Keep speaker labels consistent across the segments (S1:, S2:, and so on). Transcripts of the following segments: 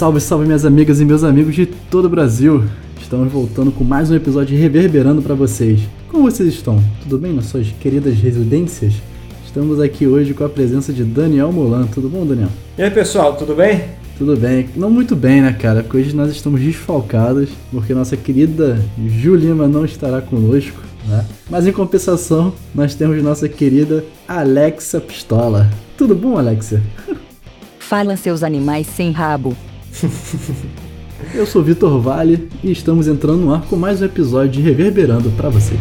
S1: Salve, salve minhas amigas e meus amigos de todo o Brasil. Estamos voltando com mais um episódio reverberando para vocês. Como vocês estão? Tudo bem nas suas queridas residências? Estamos aqui hoje com a presença de Daniel Molan. Tudo bom, Daniel?
S2: E aí, pessoal, tudo bem?
S1: Tudo bem. Não muito bem, né, cara? Porque hoje nós estamos desfalcados, porque nossa querida Ju Lima não estará conosco, né? Mas em compensação, nós temos nossa querida Alexa Pistola. Tudo bom, Alexa?
S3: Fala seus animais sem rabo.
S1: Eu sou Vitor Vale e estamos entrando no ar com mais um episódio de Reverberando para vocês.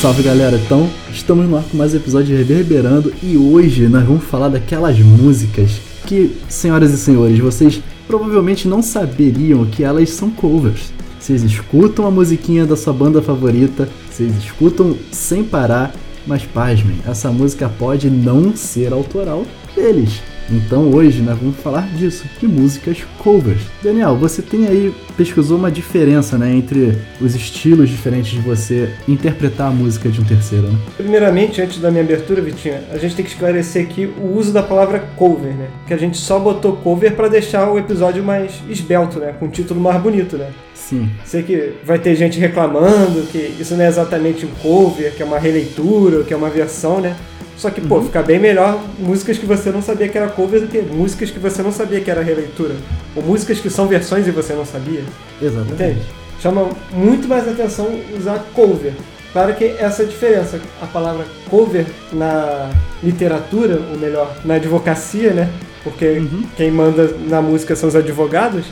S1: Salve galera, então estamos no ar com mais um episódio de Reverberando e hoje nós vamos falar daquelas músicas que, senhoras e senhores, vocês provavelmente não saberiam que elas são covers. Vocês escutam a musiquinha da sua banda favorita, vocês escutam sem parar, mas pasmem, essa música pode não ser autoral deles. Então hoje nós vamos falar disso, de músicas covers. Daniel, você tem aí, pesquisou uma diferença né, entre os estilos diferentes de você interpretar a música de um terceiro, né?
S2: Primeiramente, antes da minha abertura, Vitinho, a gente tem que esclarecer aqui o uso da palavra cover, né? Que a gente só botou cover para deixar o episódio mais esbelto, né? Com um título mais bonito, né?
S1: Sim.
S2: Sei que vai ter gente reclamando que isso não é exatamente um cover, que é uma releitura, que é uma versão, né? Só que, pô,
S1: Uhum.
S2: fica bem melhor músicas que você não sabia que era cover do que músicas que você não sabia que era releitura. Ou músicas que são versões e você não sabia.
S1: Exatamente.
S2: Entende? Chama muito mais atenção usar cover. Claro que essa é a diferença. A palavra cover na literatura, ou melhor, na advocacia, né? Porque
S1: Uhum.
S2: quem manda na música são os advogados.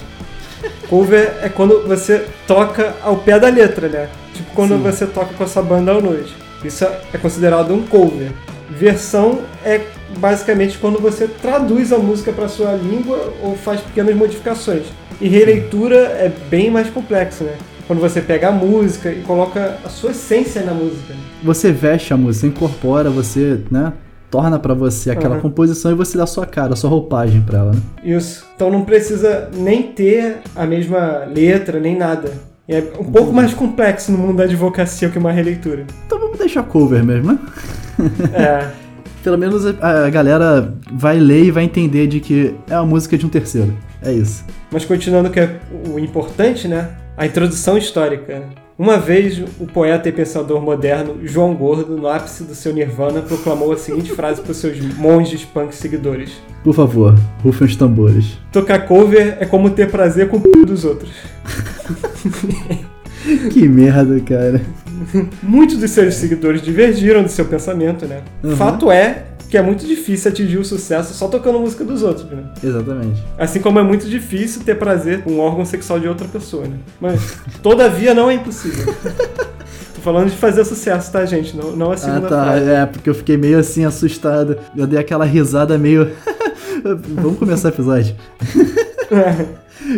S2: Cover é quando você toca ao pé da letra, né? Tipo quando
S1: Sim.
S2: você toca com a sua banda à noite. Isso é considerado um cover. Versão é basicamente quando você traduz a música para sua língua ou faz pequenas modificações. E releitura é bem mais complexo, né? Quando você pega a música e coloca a sua essência na música. né?
S1: Você veste a música, incorpora, você, né? Torna pra você aquela
S2: Uhum.
S1: composição e você dá a sua cara, sua roupagem pra ela, né?
S2: Isso. Então não precisa nem ter a mesma letra, nem nada. É um pouco mais complexo no mundo da advocacia que uma releitura.
S1: Então vamos deixar cover mesmo, né?
S2: É.
S1: Pelo menos a, a galera vai ler e vai entender de que é a música de um terceiro. É isso.
S2: Mas continuando que é o importante, né? A introdução histórica. Uma vez, o poeta e pensador moderno João Gordo, no ápice do seu nirvana, proclamou a seguinte frase para os seus monges punk seguidores:
S1: Por favor, rufem os tambores.
S2: Tocar cover é como ter prazer com o p dos outros.
S1: Que merda, cara.
S2: Muitos dos seus seguidores divergiram do seu pensamento, né?
S1: Uhum.
S2: Fato é que é muito difícil atingir o sucesso só tocando música dos outros, né?
S1: Exatamente.
S2: Assim como é muito difícil ter prazer com o órgão sexual de outra pessoa, né? Mas, todavia, não é impossível. Tô falando de fazer sucesso, tá, gente? Não, não a
S1: Ah,
S2: segunda
S1: tá.
S2: frase.
S1: É, porque eu fiquei meio assim assustado. Eu dei aquela risada meio. Vamos começar o episódio.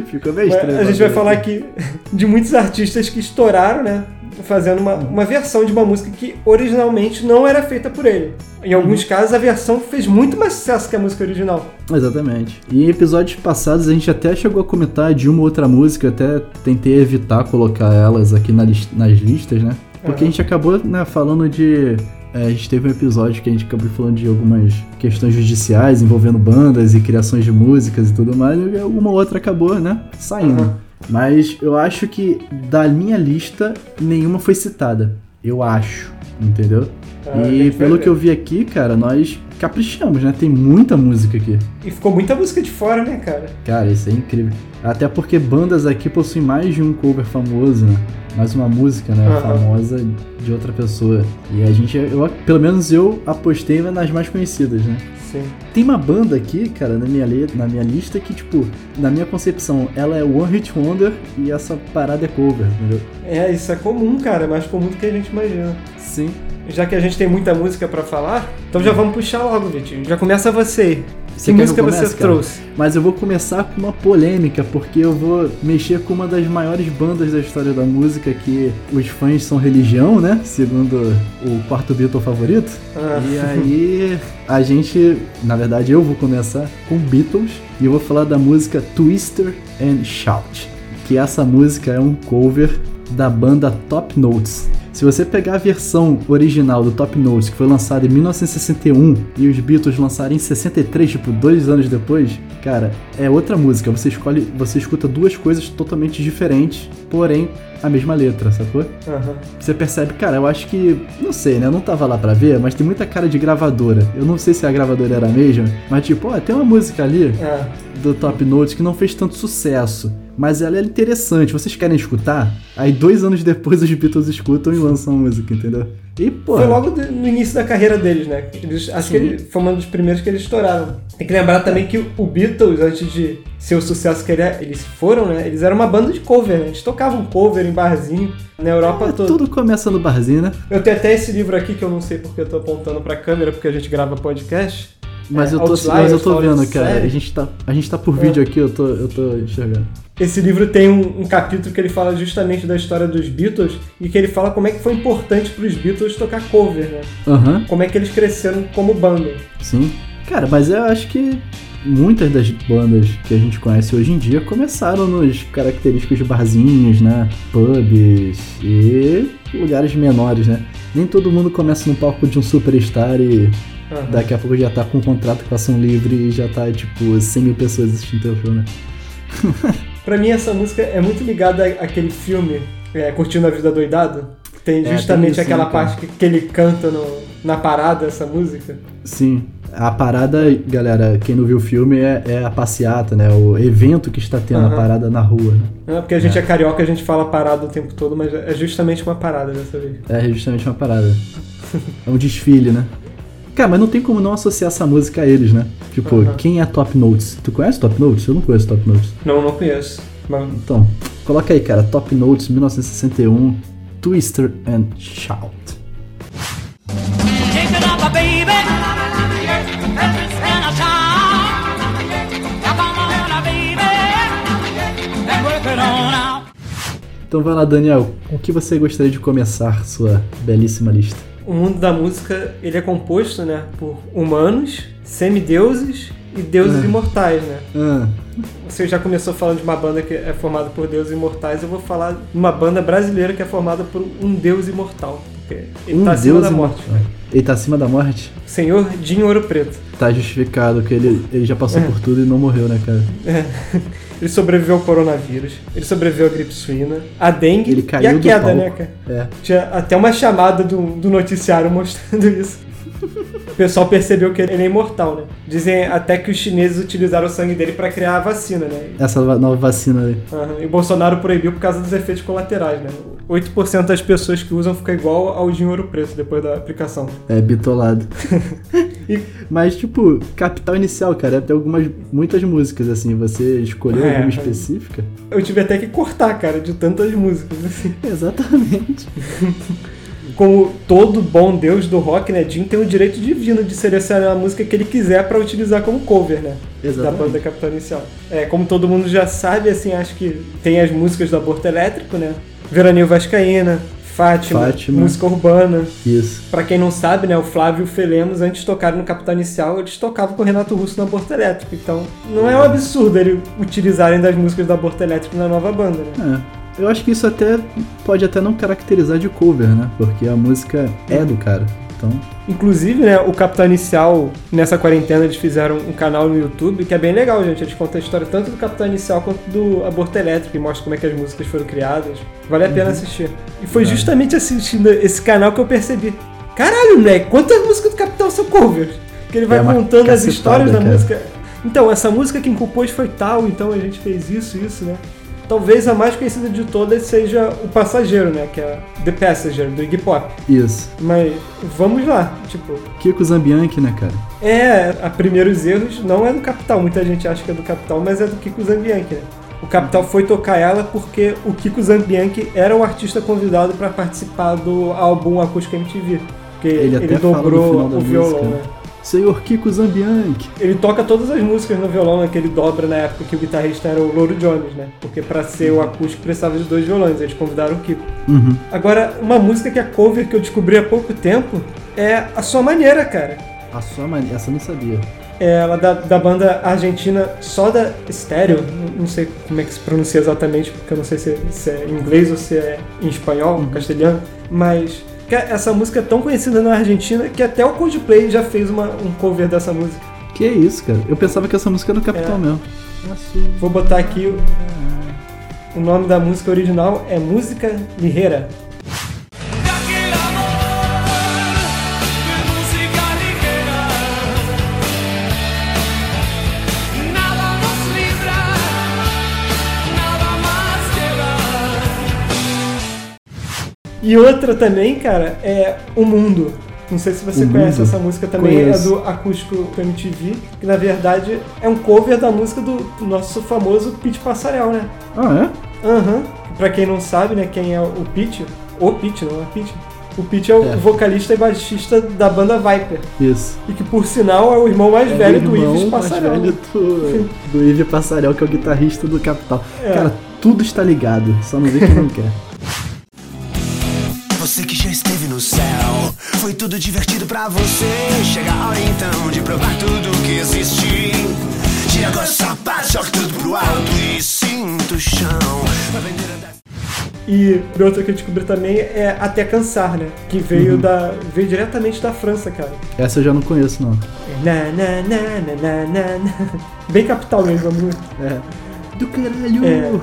S1: Ficou meio estranho.
S2: a gente vai falar
S1: aqui.
S2: de muitos artistas que estouraram, né? Fazendo uma, uma versão de uma música que originalmente não era feita por ele. Em alguns
S1: Uhum.
S2: casos, a versão fez muito mais sucesso que a música original.
S1: Exatamente. E em episódios passados a gente até chegou a comentar de uma outra música, até tentei evitar colocar elas aqui nas listas, né? Porque a
S2: Aham.
S1: gente acabou né, falando de. É, a gente teve um episódio que a gente acabou falando de algumas questões judiciais envolvendo bandas e criações de músicas e tudo mais, e uma outra acabou, né? Saindo.
S2: Aham.
S1: Mas eu acho que da minha lista, nenhuma foi citada. Eu acho, entendeu?
S2: Ah,
S1: e pelo que eu vi aqui, cara, nós caprichamos, né? Tem muita música aqui.
S2: E ficou muita música de fora, né, cara?
S1: Cara, isso é incrível. Até porque bandas aqui possuem mais de um cover famoso, né? Mais uma música, né?
S2: Aham.
S1: Famosa de outra pessoa. E a gente, eu, pelo menos eu apostei nas mais conhecidas, né?
S2: Sim.
S1: Tem uma banda aqui, cara, na minha, na minha lista que, tipo, na minha concepção, ela é One Hit Wonder e essa parada é cover, entendeu?
S2: É, isso é comum, cara. É mais comum do que a gente imagina.
S1: Sim.
S2: Já que a gente tem muita música pra falar, então já vamos puxar logo, Vitinho. Já começa você.
S1: Você
S2: que música
S1: que eu
S2: você
S1: comece, cara?
S2: trouxe?
S1: Mas eu vou começar com uma polêmica, porque eu vou mexer com uma das maiores bandas da história da música, que os fãs são religião, né? Segundo o quarto Beatle favorito.
S2: Ah.
S1: E aí, a gente, na verdade, eu vou começar com Beatles e eu vou falar da música Twister and Shout. Que essa música é um cover da banda Top Notes. Se você pegar a versão original do Top Notes, que foi lançada em 1961, e os Beatles lançarem em 63, tipo, dois anos depois, cara, é outra música. Você escolhe, você escuta duas coisas totalmente diferentes, porém a mesma letra, sacou?
S2: Aham.
S1: Você percebe, cara, eu acho que. Não sei, né? Eu não tava lá pra ver, mas tem muita cara de gravadora. Eu não sei se a gravadora era a mesma, mas tipo, ó, tem uma música ali
S2: É.
S1: do Top Notes que não fez tanto sucesso. Mas ela é interessante, vocês querem escutar? Aí dois anos depois os Beatles escutam e lançam a música, entendeu? E, pô.
S2: Foi logo no início da carreira deles, né? Eles, acho que
S1: Sim.
S2: ele, foi um dos primeiros que eles estouraram. Tem que lembrar também que o Beatles, antes de ser o sucesso que ele é- eles foram, né? Eles eram uma banda de cover, né? Eles tocavam cover em barzinho na Europa
S1: É,
S2: toda.
S1: tudo começa no barzinho, né?
S2: Eu tenho até esse livro aqui que eu não sei porque eu tô apontando pra câmera, porque a gente grava podcast.
S1: Mas,
S2: É,
S1: eu, tô,
S2: Outliers,
S1: mas eu tô vendo, cara. A gente, tá, a gente tá por
S2: É.
S1: vídeo aqui, eu tô, eu tô enxergando.
S2: Esse livro tem um, um capítulo que ele fala justamente da história dos Beatles e que ele fala como é que foi importante pros Beatles tocar cover, né?
S1: Aham,
S2: Como é que eles cresceram como banda.
S1: sim. Cara, mas eu acho que muitas das bandas que a gente conhece hoje em dia começaram nos característicos de barzinhos, né? Pubs e lugares menores, né? Nem todo mundo começa no palco de um superstar e
S2: Aham.
S1: daqui a pouco já tá com um contrato com ação livre e já tá, tipo, 100 mil pessoas assistindo teu show, né?
S2: Pra mim, essa música é muito ligada àquele filme, é, Curtindo a Vida Doidado. Tem
S1: É,
S2: justamente
S1: tem isso,
S2: aquela
S1: né, cara?
S2: parte que, que ele canta no- na parada, essa música.
S1: Sim. A parada, galera, quem não viu o filme é, é a passeata, né? O evento que está tendo
S2: Aham.
S1: a parada na rua, né?
S2: Né? Porque a gente é. carioca, a gente fala parada o tempo todo, mas é justamente uma parada dessa vez.
S1: É justamente uma parada. É um desfile, né? Cara, mas não tem como não associar essa música a eles, né? Tipo,
S2: Aham.
S1: quem é Top Notes? Tu conhece Top Notes? Eu não conheço Top Notes.
S2: Não, não conheço. Mas
S1: Então, coloca aí, cara. Top Notes 1961, Twister and Shout.
S4: Take it up, baby. And a shout. Now come on, baby. And work it on out.
S1: Então vai lá, Daniel. Com o que você gostaria de começar sua belíssima lista?
S2: O mundo da música, ele é composto, né, por humanos, semideuses e deuses
S1: Ah.
S2: imortais, né?
S1: Ah,
S2: Você já começou falando de uma banda que é formada por deuses imortais, eu vou falar de uma banda brasileira que é formada por um deus imortal. Porque ele
S1: um
S2: tá acima
S1: Deus
S2: da
S1: imortal.
S2: morte.
S1: Ele tá acima da morte?
S2: Senhor Dinho Ouro Preto.
S1: Tá justificado, que ele, ele já passou por tudo e não morreu, né, cara?
S2: É. Ele sobreviveu ao coronavírus, ele sobreviveu à gripe suína, a dengue
S1: Ele
S2: e
S1: caiu
S2: a
S1: do
S2: queda,
S1: palco.
S2: né, cara?
S1: É.
S2: Tinha até uma chamada do, do noticiário mostrando isso. O pessoal percebeu que ele é imortal, né? Dizem até que os chineses utilizaram o sangue dele pra criar a vacina, né?
S1: Essa va- nova vacina aí.
S2: Aham, E Bolsonaro proibiu por causa dos efeitos colaterais, né? 8% das pessoas que usam fica igual ao de ouro preto depois da aplicação.
S1: É, bitolado.
S2: E-
S1: Mas, tipo, Capital Inicial, cara, tem algumas, muitas músicas, assim. Você escolheu
S2: É.
S1: alguma específica?
S2: Eu tive até que cortar, cara, de tantas músicas, assim.
S1: Exatamente.
S2: Como todo bom deus do rock, né? Jim tem o direito divino de selecionar a música que ele quiser pra utilizar como cover, né? Da
S1: Exatamente.
S2: banda Capital Inicial. É, como todo mundo já sabe, assim, acho que tem as músicas do Aborto Elétrico, né? Veraneio Vascaína, Fátima,
S1: Fátima.
S2: música urbana.
S1: Isso.
S2: Pra quem não sabe, né, o Flávio e o Felemos, antes de tocarem no Capital Inicial, eles tocavam com o Renato Russo no Aborto Elétrico. Então, não é um absurdo eles utilizarem das músicas do Aborto Elétrico na nova banda, né?
S1: É. Eu acho que isso até pode até não caracterizar de cover, né? Porque a música é do cara. Então,
S2: Inclusive, né, o Capital Inicial, nessa quarentena, eles fizeram um canal no YouTube que é bem legal, gente. Eles contam a história tanto do Capital Inicial quanto do Aborto Elétrico e mostram como é que as músicas foram criadas. Vale a pena assistir. E foi
S1: Vale.
S2: justamente assistindo esse canal que eu percebi. Caralho, moleque, quantas músicas do Capital são covers? Que ele vai
S1: É
S2: contando as histórias da
S1: cara.
S2: música. Então, essa música quem compôs foi tal, então a gente fez isso, isso, né? Talvez a mais conhecida de todas seja O Passageiro, né? Que é The Passenger, do Iggy Pop.
S1: isso.
S2: Mas vamos lá, tipo,
S1: Kiko Zambianchi, né, cara?
S2: é, a Primeiros Erros não é do Capital, muita gente acha que é do Capital, mas é do Kiko Zambianchi, né? O Capital foi tocar ela porque o Kiko Zambianchi era o artista convidado para participar do álbum Acústico MTV. Porque
S1: Ele
S2: ele, dobrou o violão,
S1: música,
S2: né?
S1: né? Senhor Kiko Zambianchi.
S2: Ele toca todas as músicas no violão, né, que ele dobra na época que o guitarrista era o Louro Jones, né? Porque para ser o acústico precisava de dois violões, eles convidaram o Kiko.
S1: Uhum.
S2: Agora, uma música que é cover que eu descobri há pouco tempo é A Sua Maneira, cara.
S1: A sua maneira. Essa eu não sabia.
S2: É ela da, da banda argentina Soda Stereo. Não- sei como é que se pronuncia exatamente, porque eu não sei se, se é em inglês ou se é em espanhol,
S1: Uhum.
S2: castelhano. Mas essa música é tão conhecida na Argentina que até o Coldplay já fez uma, um cover dessa música.
S1: Que isso, cara? Eu pensava que essa música era do Capitão
S2: É.
S1: mesmo.
S2: Vou botar aqui o, o nome da música original é Música Lirreira. E outra também, cara, é O Mundo. Não sei se você
S1: O
S2: conhece
S1: Mundo?
S2: essa música também,
S1: Conheço.
S2: é do acústico MTV, que na verdade é um cover da música do, nosso famoso Pete Passarel, né?
S1: Ah,
S2: Aham. Pra quem não sabe, né, quem é o Pete, o Pete, não é Pete. O Pete é o
S1: É.
S2: vocalista e baixista da banda Viper.
S1: é? Isso.
S2: E que por sinal é o irmão mais
S1: É
S2: velho do
S1: irmão
S2: Ives
S1: mais
S2: Passarel.
S1: velho do, do Ives Passarel, que é o guitarrista do Capital.
S2: É.
S1: Cara, tudo está ligado, só não vê quem não quer.
S5: No céu, foi tudo divertido pra você. Chega a hora então de provar tudo que existe. Tira agora o sapato, joga tudo pro alto e sinta o chão. Vai vender a
S2: E outra que eu descobri também é Até Cansar, né? Que veio
S1: Uhum.
S2: da. veio diretamente da França, cara.
S1: Essa eu já não conheço, não.
S2: Na, na, na, na, na, na, na. Bem capital mesmo a música.
S1: É. Do caralho!
S2: É.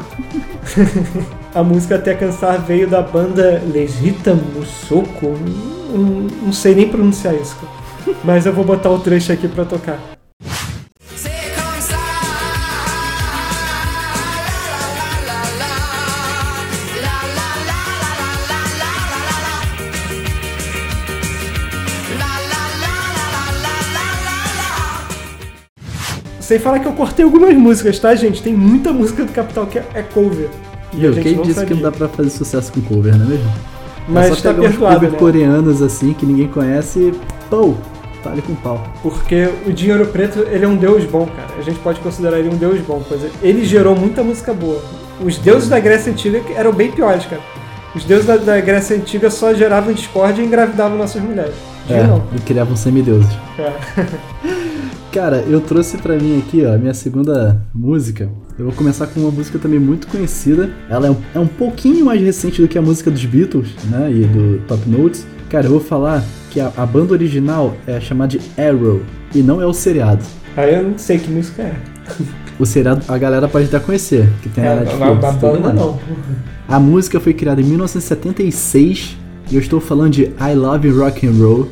S2: A música Até Cansar veio da banda Legita Musoko. Não, não sei nem pronunciar isso. Mas eu vou botar o trecho aqui pra tocar. Sem falar que eu cortei algumas músicas, tá, gente? Tem muita música do Capital que é cover. E
S1: Meu, quem disse que
S2: sabia.
S1: não dá pra fazer sucesso com cover, não é mesmo?
S2: Mas
S1: é só
S2: tá
S1: pegar uns
S2: perdoado,
S1: cover
S2: né?
S1: coreanos assim que ninguém conhece e tá ali com pau.
S2: Porque o Dinheiro Preto, ele é um deus bom, cara. A gente pode considerar ele um deus bom, pois ele gerou muita música boa. Os deuses da Grécia Antiga eram bem piores, cara. Os deuses da, da Grécia Antiga só geravam discórdia e engravidavam nossas mulheres.
S1: É, e criavam semideuses.
S2: É.
S1: Cara, eu trouxe pra mim aqui, ó, a minha segunda música. Eu vou começar com uma música também muito conhecida. Ela é um, é um pouquinho mais recente do que a música dos Beatles, né? E do Top Notes. Cara, eu vou falar que a, a banda original é chamada de Arrow. E não é o seriado.
S2: Aí eu não sei que música é.
S1: O seriado a galera pode até conhecer, que tem
S2: É, a,
S1: Netflix.
S2: a, a
S1: tudo
S2: banda não.
S1: A música foi criada em 1976 e eu estou falando de I Love Rock and Roll,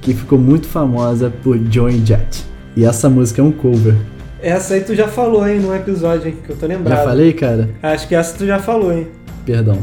S1: que ficou muito famosa por Joan Jett. E essa música é um cover.
S2: Essa aí tu já falou, hein, num episódio, hein, que eu tô lembrado.
S1: Já falei, cara?
S2: Acho que essa tu já falou, hein.
S1: Perdão.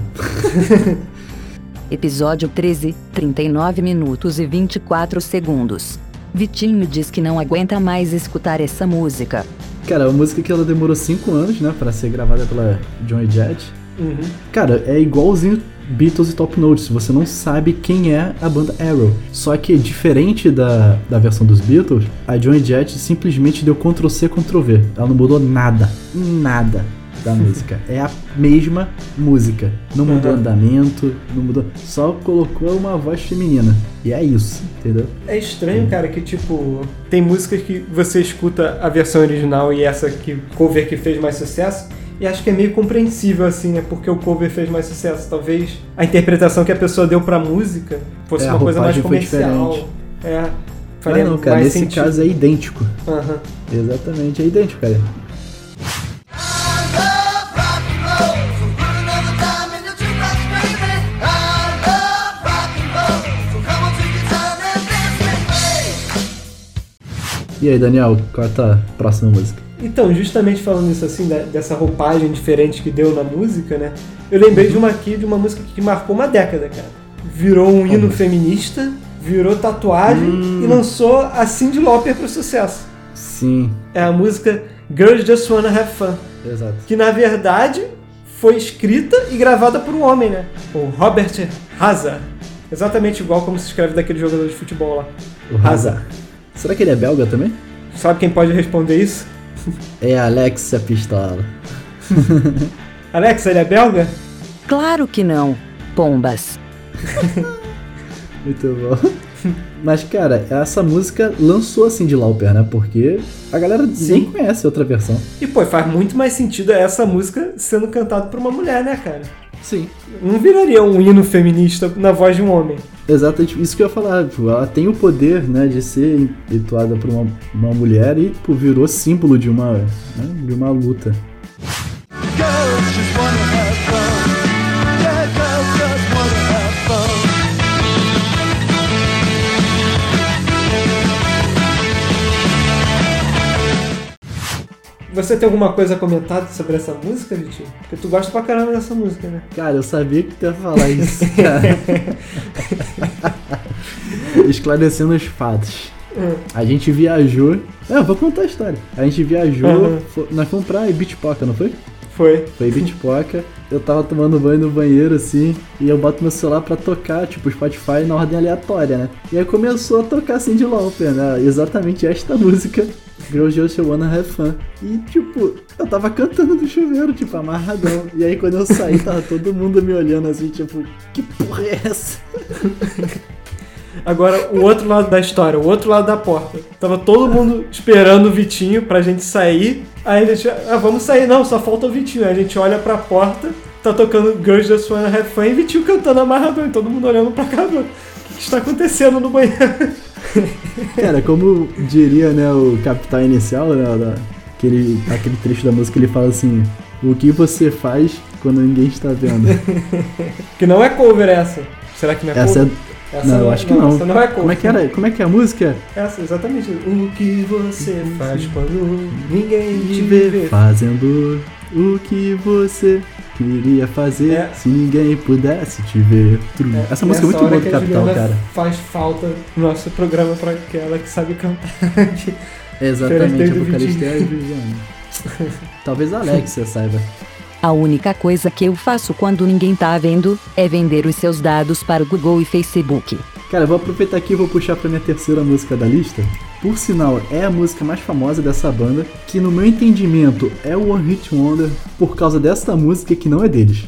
S3: Episódio 13, 39 minutos e 24 segundos. Vitinho diz que não aguenta mais escutar essa música.
S1: Cara, é uma música que ela demorou 5 anos, né, pra ser gravada pela Joan Jett.
S2: Uhum.
S1: Cara, é igualzinho Beatles e Top Notes, você não sabe quem é a banda Arrow. Só que, diferente da, da versão dos Beatles, a Joan Jett simplesmente deu Ctrl-C, Ctrl-V. Ela não mudou nada, nada da música. É a mesma música. Não mudou
S2: Uhum.
S1: andamento, não mudou. Só colocou uma voz feminina. E é isso, entendeu?
S2: É estranho, cara, que tipo, tem músicas que você escuta a versão original e essa que cover que fez mais sucesso, e acho que é meio compreensível assim, né? Porque o cover fez mais sucesso. Talvez a interpretação que a pessoa deu pra música fosse
S1: É,
S2: uma coisa mais comercial. É.
S1: Mas não, cara, nesse
S2: sentido.
S1: caso é idêntico.
S2: Aham.
S1: Exatamente, é idêntico, cara. E aí, Daniel, qual é a tua próxima música?
S2: Então, justamente falando isso assim, da- dessa roupagem diferente que deu na música, né? Eu lembrei de uma aqui, de uma música que marcou uma década, cara. Virou um hino feminista, virou tatuagem
S1: Hum.
S2: e lançou a Cyndi Lauper pro sucesso.
S1: Sim,
S2: É a música Girls Just Wanna Have Fun,
S1: exato.
S2: que na verdade foi escrita e gravada por um homem, né? O Robert Hazard. Exatamente igual como se escreve daquele jogador de futebol lá.
S1: O Hazard. Será que ele é belga também?
S2: Sabe quem pode responder isso?
S1: É Alexia Pistola.
S2: Alex, ele é belga?
S3: Claro que não. Pombas.
S1: Muito bom. Mas, cara, essa música lançou assim de Lauper, né? Porque a galera nem
S2: Sim.
S1: conhece outra versão.
S2: E, pô, faz muito mais sentido essa música sendo cantada por uma mulher, né, cara?
S1: Sim.
S2: Não viraria um hino feminista na voz de um homem.
S1: Exatamente isso que eu ia falar. Tipo, ela tem o poder, né, de ser entoada por uma, uma mulher e tipo, virou símbolo de uma, né, de uma luta.
S2: Você tem alguma coisa a comentar sobre essa música, Vitinho? Porque tu gosta pra caramba dessa música, né?
S1: Cara, eu sabia que tu ia falar isso, cara. Esclarecendo os fatos.
S2: Hum.
S1: A gente viajou. É, eu vou contar a história. A gente viajou.
S2: Aham.
S1: fo- Nós fomos pra Ibitipoca, não foi?
S2: Foi.
S1: Foi Ibitipoca. Eu tava tomando banho no banheiro assim. E eu boto meu celular pra tocar, tipo, Spotify na ordem aleatória, né? E aí começou a tocar assim de Lauper, né? Exatamente esta música. Girls Just Wanna Have Fun. E, tipo, eu tava cantando no chuveiro, tipo, amarradão. E aí quando eu saí, tava todo mundo me olhando assim, tipo, que porra é essa?
S2: Agora, o outro lado da história, o outro lado da porta. Tava todo mundo esperando o Vitinho pra gente sair. Aí a gente, ah, vamos sair. Não, só falta o Vitinho. Aí a gente olha pra porta, tá tocando Girls Just Wanna Have Fun e Vitinho cantando amarradão. E todo mundo olhando pra cá. O que, que está acontecendo no banheiro?
S1: Cara, como diria, né, o capital inicial, né, da, aquele, aquele trecho da música, ele fala assim: O que você faz quando ninguém está vendo?
S2: que não é cover essa. Será que não é
S1: Essa é.
S2: Essa
S1: Não, eu acho que não.
S2: Não é cover.
S1: Como é que era? Como é que é a música?
S2: Essa, exatamente. O que você faz quando ninguém te vê?
S1: fazendo o que você queria fazer
S2: É.
S1: se ninguém pudesse te ver.
S2: É,
S1: Essa música é muito boa do Capital, cara.
S2: Faz falta no nosso programa pra aquela que sabe cantar.
S1: Exatamente, a vocalista é a Juliana. Talvez a Alexia saiba.
S3: A única coisa que eu faço quando ninguém tá vendo é vender os seus dados para o Google e Facebook.
S1: Cara, eu vou aproveitar aqui e vou puxar pra minha terceira música da lista. Por sinal, é a música mais famosa dessa banda, que no meu entendimento é o One Hit Wonder por causa dessa música que não é deles.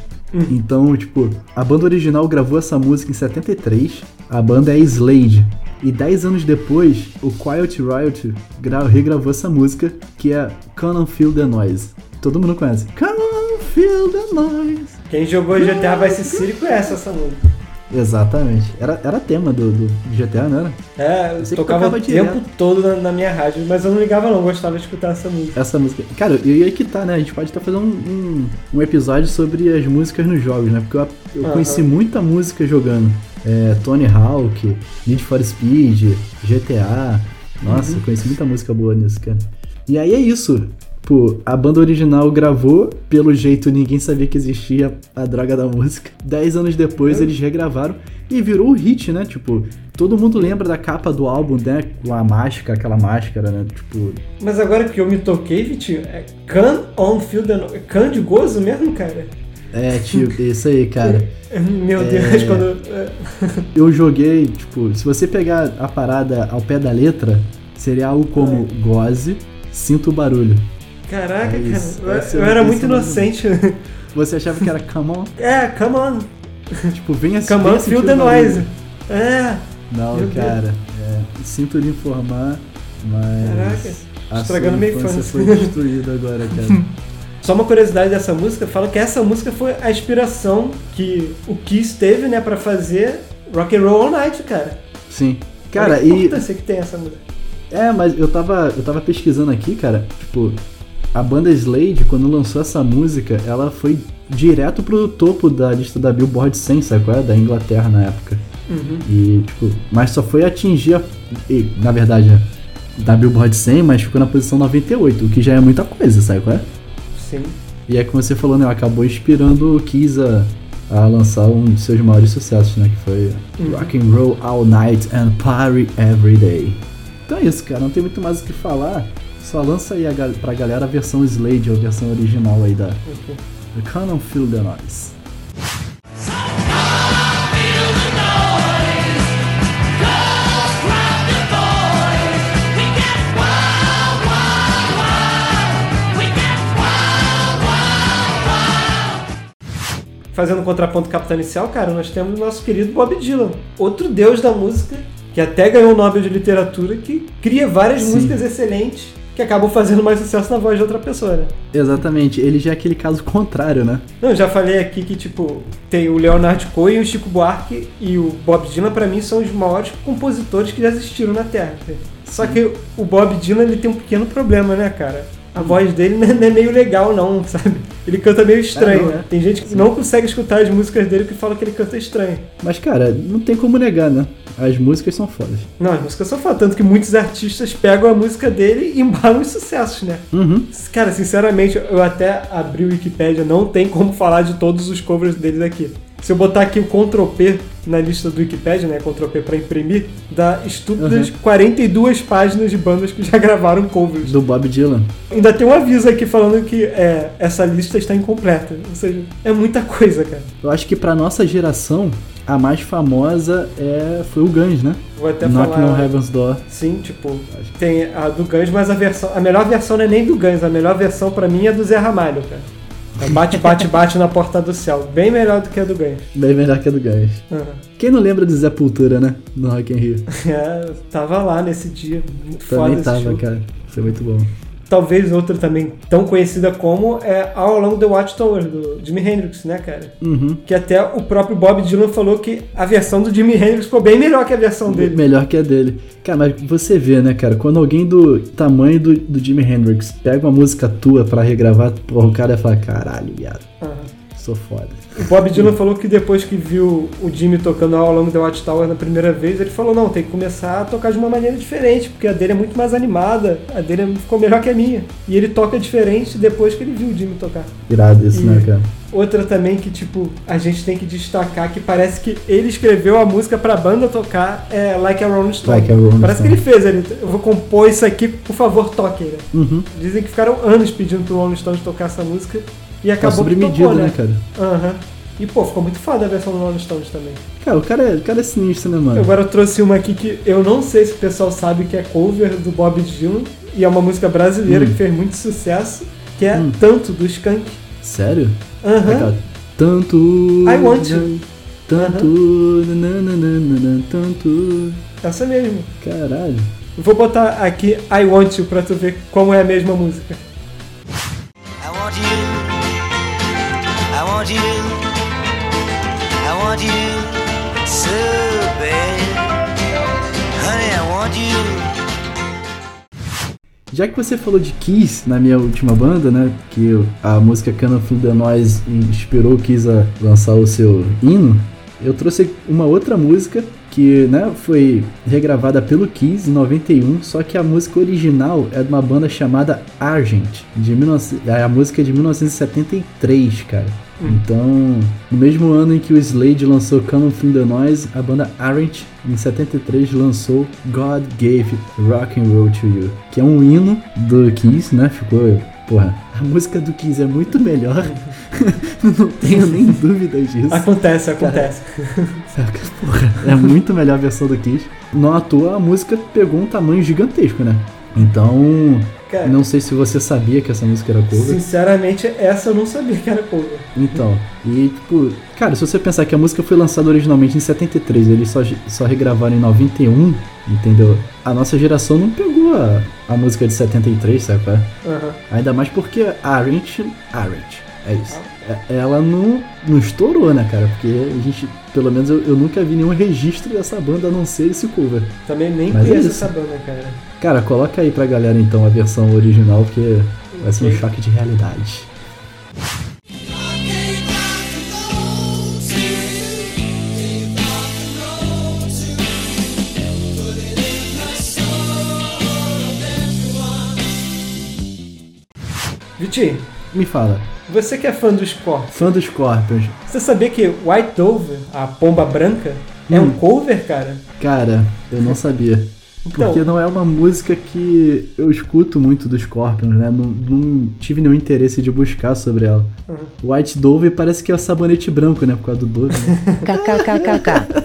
S1: Então, tipo, a banda original gravou essa música em 73, a banda é Slade. E 10 anos depois, o Quiet Riot gra- regravou essa música, que é Come on Feel the Noise. Todo mundo conhece. Come
S2: Quem jogou GTA Vice City conhece essa música.
S1: Exatamente. Era, era tema do, do GTA, não era?
S2: É, eu tocava
S1: tocava
S2: o tempo todo na, na minha rádio, mas eu não ligava não, gostava de escutar essa música.
S1: Essa música. Cara, e aí que tá, né? A gente pode estar fazendo um, um, um episódio sobre as músicas nos jogos, né? Porque eu, eu conheci muita música jogando. É, Tony Hawk, Need for Speed, GTA. Nossa,
S2: Uhum.
S1: eu conheci muita música boa nisso, cara. E aí é isso. Pô, a banda original gravou, pelo jeito ninguém sabia que existia a droga da música. Dez anos depois eles regravaram e virou o hit, né? Tipo, todo mundo lembra da capa do álbum, né? Com a máscara, aquela máscara, né? Tipo,
S2: Mas agora que eu me toquei, Vitinho, é Can on the No- Can de gozo mesmo, cara?
S1: É, tipo, isso aí, cara.
S2: Meu
S1: É.
S2: Deus, quando. é,
S1: Eu joguei, tipo, se você pegar a parada ao pé da letra, seria algo como goze, sinto o barulho.
S2: Caraca,
S1: É isso,
S2: cara. Eu,
S1: é
S2: eu era muito inocente.
S1: Você achava que era come on?
S2: é, come on.
S1: Tipo, venha
S2: Come
S1: venha
S2: on, feel the noise. É.
S1: Não,
S2: Meu
S1: cara, é, sinto lhe informar, mas.
S2: Caraca,
S1: a
S2: estragando minha
S1: infância foi destruída agora, cara.
S2: Só uma curiosidade dessa música, fala que essa música foi a inspiração que o Kiss teve, né, pra fazer Rock and Roll All Night, cara.
S1: Sim. Cara,
S2: Olha
S1: e.
S2: que tem essa música.
S1: É, mas eu tava, eu tava pesquisando aqui, cara, tipo, a banda Slade, quando lançou essa música, ela foi direto pro topo da lista da Billboard 100, sabe qual é? Da Inglaterra na época.
S2: Uhum.
S1: E, tipo, mas só foi atingir, a, e, na verdade, da Billboard 100, mas ficou na posição 98, o que já é muita coisa, sabe qual é?
S2: Sim.
S1: E é como você falou, né, acabou inspirando o Kiss a, a lançar um de seus maiores sucessos, né, que foi
S2: Uhum.
S1: Rock and Roll All Night and Party Every Day. Então é isso, cara, não tem muito mais o que falar. Só lança aí a, pra galera a versão Slade, a versão original aí da The Canon Feel the Noise.
S2: Fazendo um contraponto capitão inicial, cara, nós temos o nosso querido Bob Dylan, outro deus da música que até ganhou o Nobel de Literatura, que cria várias
S1: Sim.
S2: músicas excelentes que acabam fazendo mais sucesso na voz de outra pessoa, né?
S1: Exatamente, ele já é aquele caso contrário, né?
S2: Não, eu já falei aqui que, tipo, tem o Leonard Cohen, o Chico Buarque e o Bob Dylan, pra mim, são os maiores compositores que já existiram na Terra. Só que o Bob Dylan, ele tem um pequeno problema, né, cara? A voz dele não é não é meio legal, não, sabe? Ele canta meio estranho,
S1: Ah,
S2: né? Tem gente que não consegue escutar as músicas dele que fala que ele canta estranho.
S1: Mas, cara, não tem como negar, né? As músicas são fodas.
S2: Não, as músicas são foda, tanto que muitos artistas pegam a música dele e embalam os sucessos, né?
S1: Uhum.
S2: Cara, sinceramente, eu até abri o Wikipedia, não tem como falar de todos os covers deles aqui. Se eu botar aqui o Ctrl P na lista do Wikipedia, né, Ctrl P pra imprimir, dá estúpidas 42 páginas de bandas que já gravaram covers.
S1: Do Bob Dylan.
S2: Ainda tem um aviso aqui falando que é, essa lista está incompleta. Ou seja, é muita coisa, cara.
S1: Eu acho que pra nossa geração, a mais famosa é... foi o Guns, né?
S2: Vou até
S1: Knocking
S2: falar.
S1: on Heaven's Door.
S2: Sim, tipo, tem a do Guns, mas a versão. A melhor versão não é nem do Guns, a melhor versão pra mim é do Zé Ramalho, cara. É Bate, bate, bate na porta do céu. Bem melhor do que a do Guns.
S1: Bem melhor que a do Guns.
S2: Aham.
S1: Quem não lembra do Zé Pultura, né? No Rock in Rio.
S2: É, tava lá nesse dia. Muito foda
S1: Também
S2: esse
S1: tava, cara. Foi muito bom.
S2: Talvez outra também tão conhecida como é All Along the Watchtower, do Jimi Hendrix, né, cara?
S1: Uhum.
S2: Que até o próprio Bob Dylan falou que a versão do Jimi Hendrix ficou bem melhor que a versão dele.
S1: Melhor que a dele. Cara, mas você vê, né, cara? Quando alguém do tamanho do, do Jimi Hendrix pega uma música tua pra regravar, porra, o cara fala, caralho, viado,
S2: Aham.
S1: Sou foda.
S2: O Bob Dylan falou que depois que viu o Jimmy tocando All Along the Watchtower na primeira vez, ele falou, não, tem que começar a tocar de uma maneira diferente, porque a dele é muito mais animada, a dele ficou melhor que a minha. E ele toca diferente depois que ele viu o Jimmy tocar.
S1: Irado isso,
S2: E-
S1: né, cara?
S2: Outra também que, tipo, a gente tem que destacar que parece que ele escreveu a música pra banda tocar é Like a Rolling Stone.
S1: Like a Rolling
S2: parece
S1: Stone.
S2: que ele fez, ele, eu vou compor isso aqui, por favor, toquem, né?
S1: Uhum.
S2: Dizem que ficaram anos pedindo pro Rolling Stone tocar essa música e
S1: Tá
S2: acabou
S1: sobre
S2: que
S1: medida,
S2: tocou,
S1: né, cara?
S2: Aham. E, pô, ficou muito foda a versão do Rolling Stones também.
S1: Cara, o cara, é- o cara é sinistro, né, mano?
S2: Agora eu trouxe uma aqui que eu não sei se o pessoal sabe que é cover do Bob Dylan e é uma música brasileira
S1: Hum.
S2: que fez muito sucesso, que é
S1: Hum.
S2: Tanto, do Skank.
S1: Sério?
S2: Aham.
S1: Aquela, tanto.
S2: I want you.
S1: Tanto. nananana, tanto.
S2: Essa mesmo.
S1: Caralho.
S2: Vou botar aqui I Want You pra tu ver como é a mesma música.
S5: Want you. I want you so bad.
S1: Já que você falou de Kiss na minha última banda, né? Que a música Cana Flew the Noise inspirou Kiss a lançar o seu hino, eu trouxe uma outra música que né, foi regravada pelo Kiss em 91, só que a música original é de uma banda chamada Argent. De 19... A música é de 1973, cara. Então, no mesmo ano em que o Slade lançou Come From The Noise, a banda Argent, em 73, lançou God Gave Rock and Roll To You, que é um hino do Kiss, né? Ficou, porra, a música do Kiss é muito melhor, não tenho nem dúvidas disso.
S2: Acontece, acontece.
S1: Saca? Porra, é muito melhor a versão do Kiss. Não à toa, a música pegou um tamanho gigantesco, né? Então,
S2: Cara,
S1: não sei se você sabia que essa música era cover.
S2: sinceramente, essa eu não sabia que era cover.
S1: Então, e tipo, cara, se você pensar que a música foi lançada originalmente em 73, eles só, só regravaram em 91, entendeu? A nossa geração não pegou a, a música de 73, sabe?
S2: Aham.
S1: Ainda mais porque a Arendt, Arendt, é isso. É- Ela não, não estourou, né, cara? Porque a gente, pelo menos eu, eu nunca vi nenhum registro dessa banda a não ser esse cover.
S2: Também nem
S1: Mas é
S2: conheço
S1: isso.
S2: essa banda, cara.
S1: Cara, coloca aí pra galera então a versão original, porque vai ser um choque de realidade.
S2: Vitinho,
S1: Me fala,
S2: você que é fã do Scorpions,
S1: fã dos Scorpions,
S2: você sabia que White Dove, a pomba branca, é
S1: Hum.
S2: um cover, cara?
S1: Cara, eu não sabia.
S2: Então-
S1: Porque não é uma música que eu escuto muito dos Scorpions, né? Não, não tive nenhum interesse de buscar sobre ela.
S2: Uhum.
S1: White Dove parece que é o sabonete branco, né? Por causa do Dove. né?
S3: KKKKK.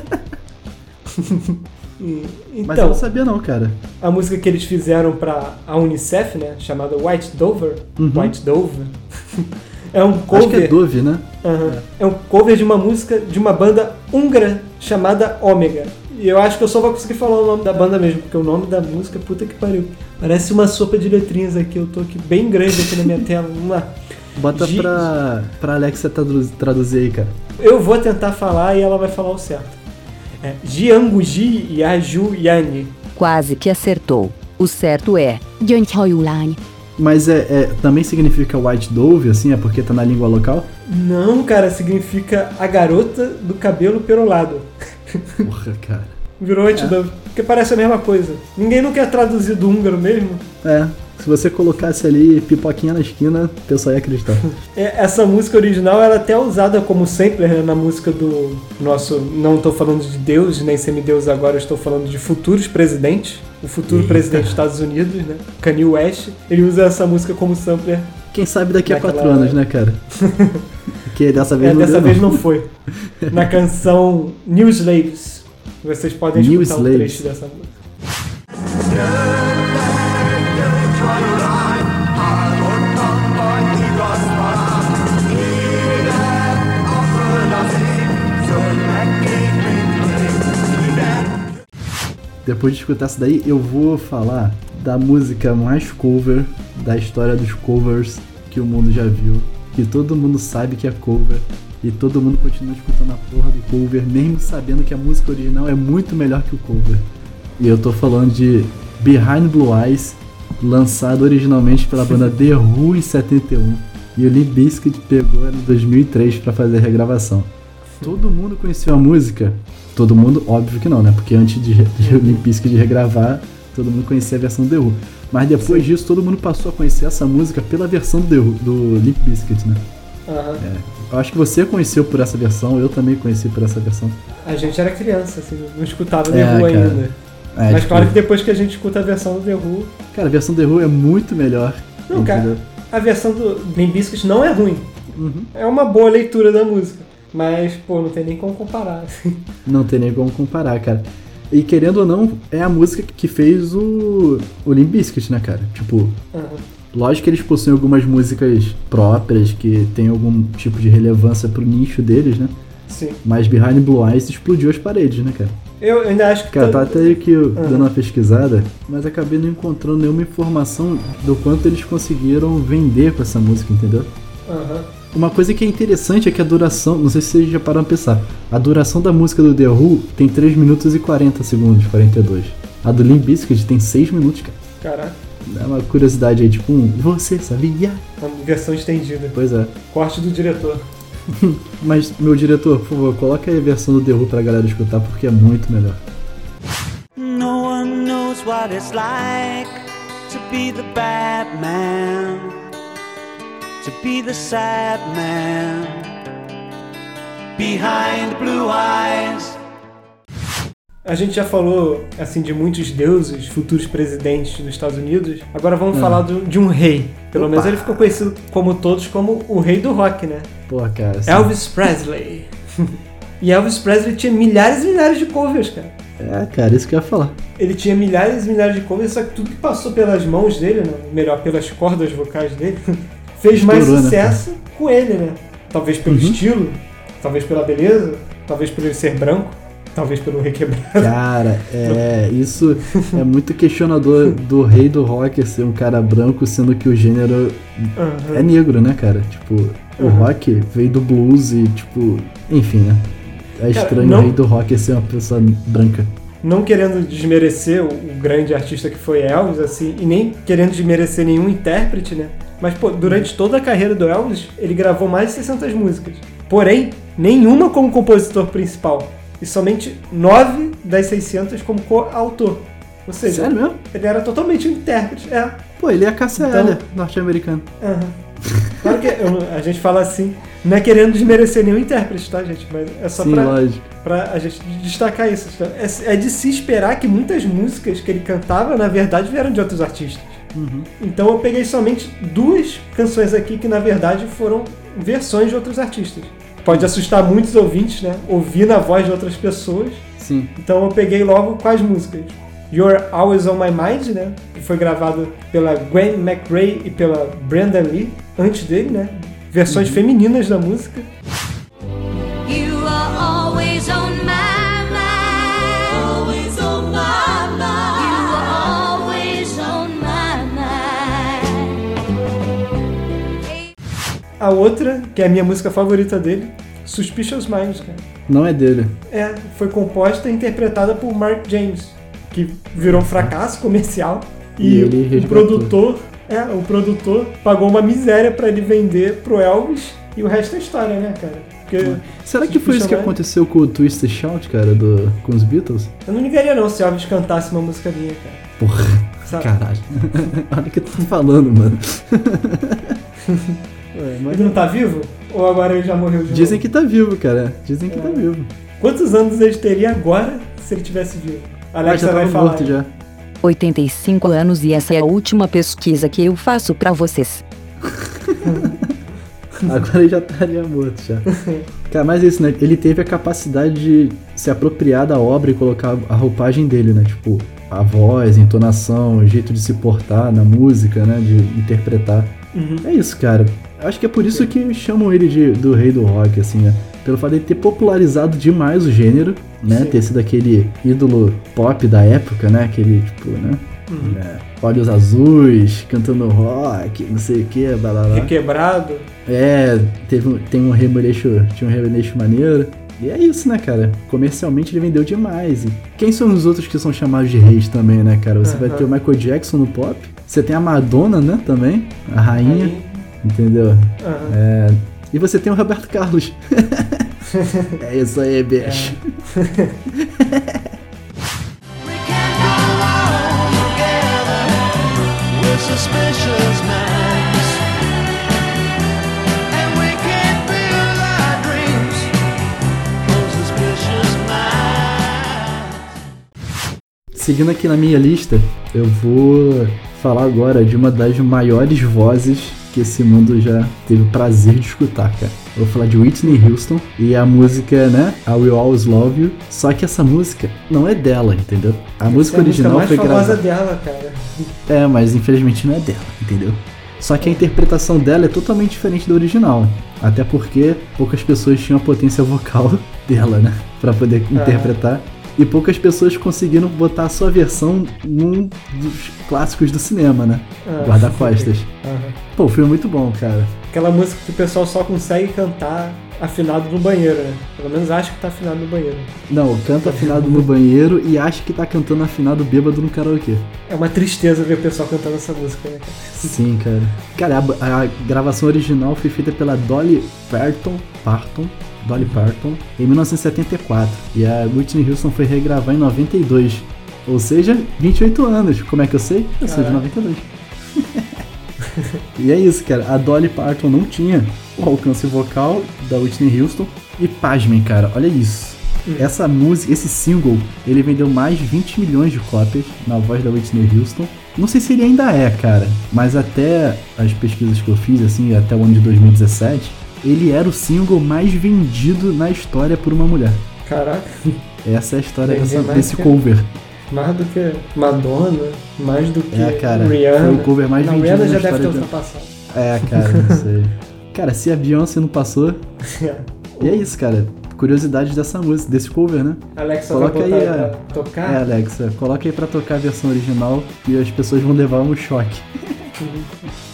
S2: E-
S1: Mas eu
S2: Então,
S1: não sabia não, cara.
S2: a música que eles fizeram pra a Unicef, né, chamada White Dover,
S1: Uhum.
S2: White Dove, é um
S1: Acho que
S2: cover,
S1: é Dove, né?
S2: Aham. é um cover de uma música de uma banda húngara chamada Ômega. E eu acho que eu só vou conseguir falar o nome da banda mesmo, porque o nome da música, puta que pariu. Parece uma sopa de letrinhas aqui, eu tô aqui bem grande aqui na minha tela. Vamos lá.
S1: Bota
S2: Gi-
S1: pra, pra Alexa tradu- traduzir aí, cara.
S2: Eu vou tentar falar e ela vai falar o certo. É Jianguji Yaju Yani.
S3: Quase que acertou. O certo é
S6: Gente Hoyulan.
S1: Mas é, é- também significa White Dove, assim, é porque tá na língua local?
S2: Não, cara, significa a garota do cabelo perolado.
S1: Porra, cara.
S2: Virou White Dove, porque parece a mesma coisa. Ninguém não quer traduzir do húngaro mesmo.
S1: É, se você colocasse ali pipoquinha na esquina, o pessoal ia acreditar.
S2: É, Essa música original ela até é usada como sampler né, na música do nosso. Não estou falando de Deus, nem semideus agora, estou falando de futuros presidentes. O futuro
S1: Eita.
S2: presidente dos Estados Unidos, né? Kanye West. Ele usa essa música como sampler.
S1: Quem sabe daqui a quatro anos, né, cara? Porque dessa vez
S2: É,
S1: não
S2: dessa vez
S1: não.
S2: não foi. Na canção New Slaves. Vocês podem
S1: New
S2: escutar um
S1: Slaves.
S2: trecho dessa música.
S1: Depois de escutar isso daí, eu vou falar da música mais cover da história dos covers que o mundo já viu. Que todo mundo sabe que é cover. E todo mundo continua escutando a porra do cover, mesmo sabendo que a música original é muito melhor que o cover. E eu tô falando de Behind Blue Eyes, lançado originalmente pela banda The Who em 71. E o Limp Bizkit pegou em 2003 pra fazer a regravação. Todo mundo conheceu a música? Todo mundo, óbvio que não, né? Porque antes de, de o Limp Bizkit de regravar, todo mundo conhecia a versão do The Who. Mas depois disso, todo mundo passou a conhecer essa música pela versão do, The Who, do Limp Bizkit, né?
S2: Aham.
S1: Eu acho que você conheceu por essa versão, eu também conheci por essa versão.
S2: A gente era criança, assim, não escutava The
S1: É,
S2: Who
S1: cara.
S2: ainda.
S1: É,
S2: Mas
S1: tipo,
S2: claro que depois que a gente escuta a versão do The Who,
S1: Cara, a versão do The Who é muito melhor.
S2: Não, cara.
S1: entendeu?
S2: a versão do Limp Bizkit não é ruim.
S1: Uhum.
S2: É uma boa leitura da música. Mas, pô, não tem nem como comparar. assim.
S1: Não tem nem como comparar, cara. E querendo ou não, é a música que fez o, o Limp Bizkit, né, cara? Tipo,
S2: Aham.
S1: Lógico que eles possuem algumas músicas próprias que tem algum tipo de relevância pro nicho deles, né?
S2: Sim.
S1: Mas Behind Blue Eyes explodiu as paredes, né, cara?
S2: Eu ainda acho que.
S1: Cara, tá
S2: todo-
S1: até aqui eu
S2: Ah.
S1: dando uma pesquisada, mas acabei não encontrando nenhuma informação do quanto eles conseguiram vender com essa música, entendeu?
S2: Aham.
S1: Uma coisa que é interessante é que a duração, não sei se vocês já pararam a pensar, a duração da música do The Who tem 3 minutos e 40 segundos, 42. A do Limp Bizkit tem 6 minutos, cara.
S2: Caraca,
S1: É uma curiosidade aí, tipo um, você sabia?
S2: uma versão estendida.
S1: Pois é.
S2: Corte do diretor.
S1: Mas, meu diretor, por favor, coloca aí a versão do The Who pra galera escutar, porque é muito melhor.
S7: No one knows what it's like to be the bad man, to be the sad man behind blue eyes.
S2: A gente já falou, assim, de muitos deuses, futuros presidentes dos Estados Unidos. Agora vamos
S1: Ah.
S2: falar do- de um rei. Pelo
S1: Opa.
S2: menos ele ficou conhecido como todos como o rei do rock, né?
S1: Porra, cara. assim,
S2: Elvis Presley. e Elvis Presley tinha milhares e milhares de covers, cara.
S1: É, cara, isso que eu ia falar.
S2: Ele tinha milhares e milhares de covers, só que tudo que passou pelas mãos dele, né? melhor, pelas cordas vocais dele, fez mais
S1: Estourou, né,
S2: sucesso com ele, né? Talvez pelo
S1: Uhum.
S2: estilo, talvez pela beleza, talvez por ele ser branco, talvez pelo requebrado.
S1: Cara, é. Isso é muito questionador do rei do rock ser um cara branco, sendo que o gênero é
S2: Aham.
S1: negro, né, cara? Tipo, o
S2: Uhum.
S1: rock veio do blues e, tipo. Enfim, né? É
S2: Cara,
S1: estranho
S2: não-
S1: o rei do rock ser uma pessoa branca.
S2: Não querendo desmerecer o, o grande artista que foi Elvis, assim, e nem querendo desmerecer nenhum intérprete, né? Mas, pô, durante toda a carreira do Elvis, ele gravou mais de 600 músicas. Porém, nenhuma como compositor principal. E somente 9 das 600 como coautor. Ou seja,
S1: Sério mesmo?
S2: ele era totalmente um intérprete. É.
S1: Pô, ele é a Cassia
S2: Então-
S1: norte-americano.
S2: aham. Claro que eu a gente fala assim, não é querendo desmerecer nenhum intérprete, tá, gente? Mas é só
S1: Sim,
S2: pra,
S1: lógico.
S2: pra a gente destacar isso. É, é de se esperar que muitas músicas que ele cantava, na verdade, vieram de outros artistas.
S1: Uhum.
S2: Então eu peguei somente duas canções aqui que, na verdade, foram versões de outros artistas. Pode assustar muitos ouvintes, né? Ouvir na voz de outras pessoas.
S1: Sim.
S2: Então eu peguei logo quais músicas? You're Always On My Mind, né? Que foi gravado pela Gwen McRae e pela Brenda Lee, antes dele, né? Versões femininas da música. A outra, que é a minha música favorita dele, Suspicious Minds, cara.
S1: Não é dele.
S2: É, foi composta e interpretada por Mark James, que virou um fracasso comercial.
S1: E
S2: E, o produtor, é, o produtor pagou uma miséria pra ele vender pro Elvis e o resto é história, né, cara? Porque
S1: Será que foi isso que aconteceu com o Twisted Shout, cara, do, com os Beatles?
S2: eu não ligaria não se Elvis cantasse uma música minha, cara.
S1: Porra,
S2: Sabe?
S1: caralho. Olha o que tu tá falando, mano. Ué, mas
S2: Ele não tá vivo? Ou agora ele já morreu de
S1: Dizem
S2: novo?
S1: que tá vivo, cara. Dizem que tá vivo.
S2: Quantos anos ele teria agora se ele tivesse vivo? Alexa
S1: já
S2: vai falar.
S1: morto já.
S3: 85 anos e essa é a última pesquisa que eu faço pra vocês.
S1: Agora ele já estaria morto já. Cara, mas isso, né? Ele teve a capacidade de se apropriar da obra e colocar a roupagem dele, né? Tipo, a voz, a entonação, o jeito de se portar na música, né? De interpretar.
S2: Uhum.
S1: É isso, cara. Acho que é por isso que chamam ele de, do rei do rock, assim, né? Pelo fato de ter popularizado demais o gênero, né?
S2: Sim.
S1: Ter sido aquele ídolo pop da época, né? Aquele, tipo, né?
S2: Uhum.
S1: É, olhos azuis, cantando rock, não sei o que, blá blá blá.
S2: Requebrado.
S1: É, teve, tem um remeleixo, tinha um remeleixo maneiro. E é isso, né, cara? Comercialmente ele vendeu demais. E quem são os outros que são chamados de reis também, né, cara? Você vai
S2: Aham.
S1: ter o Michael Jackson no pop. Você tem a Madonna, né, também. A rainha,
S2: Aí,
S1: entendeu?
S2: aham.
S1: É, e você tem o Roberto Carlos. é isso aí, bicho.
S5: Suspicious. And we build our dreams suspicious minds.
S1: Seguindo aqui na minha lista, eu vou falar agora de uma das maiores vozes que esse mundo já teve o prazer de escutar, cara. Eu vou falar de Whitney Houston e a música, né? I Will Always Love You. Só que essa música não é dela, entendeu? A música
S2: Essa é a
S1: original
S2: música
S1: foi
S2: mais famosa
S1: gravada.
S2: dela, cara.
S1: É, mas infelizmente não é dela, entendeu? Só que a interpretação dela é totalmente diferente da original. Até porque poucas pessoas tinham a potência vocal dela, né? Pra poder interpretar. E poucas pessoas conseguiram botar a sua versão num dos clássicos do cinema, né?
S2: Ah.
S1: Guarda-costas.
S2: Aham.
S1: Pô, o filme é muito bom, cara.
S2: Aquela música que o pessoal só consegue cantar afinado no banheiro, né? Pelo menos acha que tá afinado no banheiro.
S1: Não, canta afinado no banheiro e acha que tá cantando afinado bêbado no karaokê.
S2: É uma tristeza ver o pessoal cantando essa música, né, cara?
S1: Sim, cara. Cara, a, a gravação original foi feita pela Dolly Parton, Parton, Dolly Parton, em 1974. E a Whitney Houston foi regravar em 92. Ou seja, 28 anos. Como é que eu sei? Eu sou de
S2: Caraca.
S1: 92. e é isso, cara. A Dolly Parton não tinha o alcance vocal da Whitney Houston. E pasmem, cara, olha isso. Essa música, esse single, ele vendeu mais de 20 milhões de cópias na voz da Whitney Houston. Não sei se ele ainda é, cara, mas até as pesquisas que eu fiz, assim, até o ano de 2017, ele era o single mais vendido na história por uma mulher.
S2: Caraca,
S1: Essa é a história dessa- desse
S2: que-
S1: cover.
S2: mais do que Madonna, mais do que
S1: É, cara,
S2: Rihanna.
S1: foi o cover mais
S2: Não,
S1: vendido
S2: Rihanna
S1: na
S2: já deve ter ultrapassado.
S1: É, cara, não sei. Cara, se a Beyoncé não passou. E é isso, cara. Curiosidades dessa música, desse cover, né?
S2: Alexa
S1: Coloca aí
S2: pra
S1: a-
S2: tocar.
S1: É, Alexa, coloca aí pra tocar a versão original e as pessoas vão levar um choque.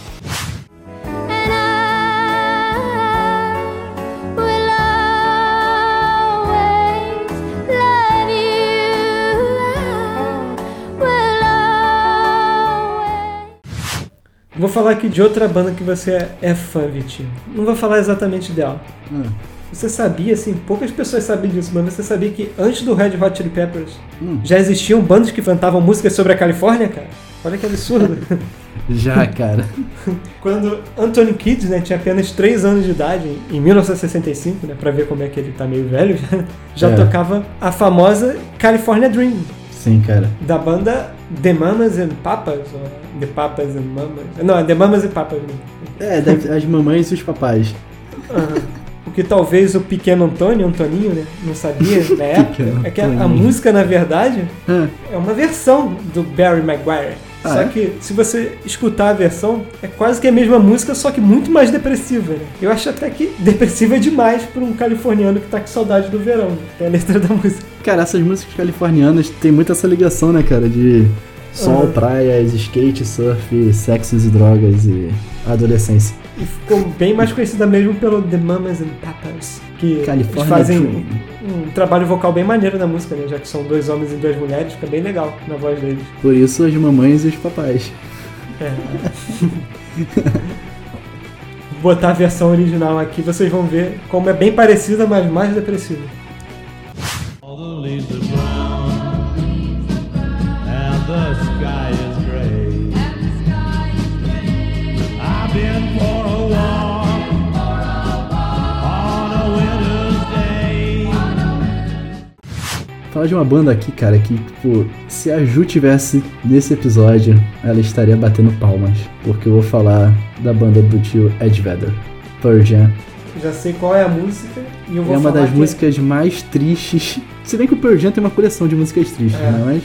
S2: Vou falar aqui de outra banda que você é, é fã, Vitinho. Não vou falar exatamente dela.
S1: Hum.
S2: Você sabia, assim, poucas pessoas sabem disso, mas você sabia que antes do Red Hot Chili Peppers
S1: Hum.
S2: já existiam bandas que cantavam músicas sobre a Califórnia, cara? Olha que absurdo.
S1: Já, cara.
S2: Quando Anthony Kidd, né, tinha apenas 3 anos de idade, em 1965, né, pra ver como é que ele tá meio velho, já, já
S1: É.
S2: tocava a famosa California Dream,
S1: Sim, cara.
S2: da banda The Mamas and Papas, ou The Papas and Mamas. Não, é The Mamas and Papas.
S1: É, as mamães e os papais.
S2: O que talvez o pequeno Antônio, Antoninho, né, não sabia na época, é que a, a música, na verdade, é uma versão do Barry Maguire.
S1: Ah,
S2: só
S1: é?
S2: que se você escutar a versão, é quase que a mesma música, só que muito mais depressiva. Né? Eu acho até que depressiva é demais para um californiano que tá com saudade do verão. Né? Tem a letra da música.
S1: Cara, essas músicas californianas tem muita essa ligação, né, cara? De sol,
S2: Aham.
S1: praias, skate, surf, sexos e drogas e adolescência.
S2: E ficou bem mais conhecida mesmo pelo The Mamas and Papas, que
S1: California
S2: fazem
S1: Dream.
S2: um trabalho vocal bem maneiro na música, né? Já que são dois homens e duas mulheres, fica bem legal na voz deles.
S1: Por isso as mamães e os papais.
S2: É. Vou botar a versão original aqui, vocês vão ver como é bem parecida, mas mais depressiva.
S8: All the
S1: Falar de uma banda aqui, cara, que, tipo, se a Ju tivesse nesse episódio, ela estaria batendo palmas. Porque eu vou falar da banda do tio Ed Vedder, Jam.
S2: Já sei qual é a música e eu vou
S1: É uma
S2: falar
S1: das
S2: que-
S1: músicas mais tristes. Se bem que o Jam tem uma coleção de músicas tristes,
S2: É.
S1: né? Mas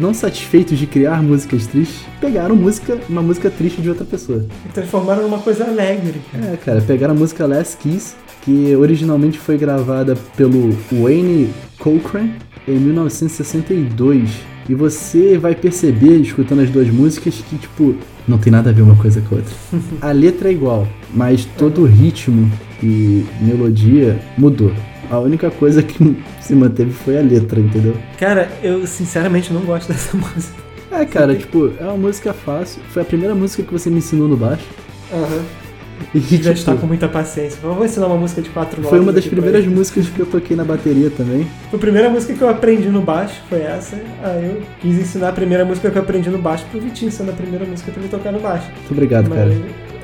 S1: não satisfeitos de criar músicas tristes, pegaram música, uma música triste de outra pessoa.
S2: que transformaram numa coisa alegre. cara.
S1: É, cara, pegaram a música Last Kiss, que originalmente foi gravada pelo Wayne Cochran em 1962. E você vai perceber, escutando as duas músicas, que, tipo, não tem nada a ver uma coisa com a outra. A letra é igual, mas todo o ritmo e melodia mudou. A única coisa que se manteve foi a letra, entendeu?
S2: Cara, eu sinceramente não gosto dessa música.
S1: É, cara, tipo, é uma música fácil. Foi a primeira música que você me ensinou no baixo.
S2: Aham.
S1: E,
S2: Já está
S1: tipo,
S2: com muita paciência. Eu vou ensinar uma música de quatro notas.
S1: foi uma das primeiras músicas que eu toquei na bateria também.
S2: Foi a primeira música que eu aprendi no baixo, foi essa. Aí eu quis ensinar a primeira música que eu aprendi no baixo pro Vitinho, sendo a primeira música pra ele tocar no baixo.
S1: Muito obrigado,
S2: Mas
S1: cara.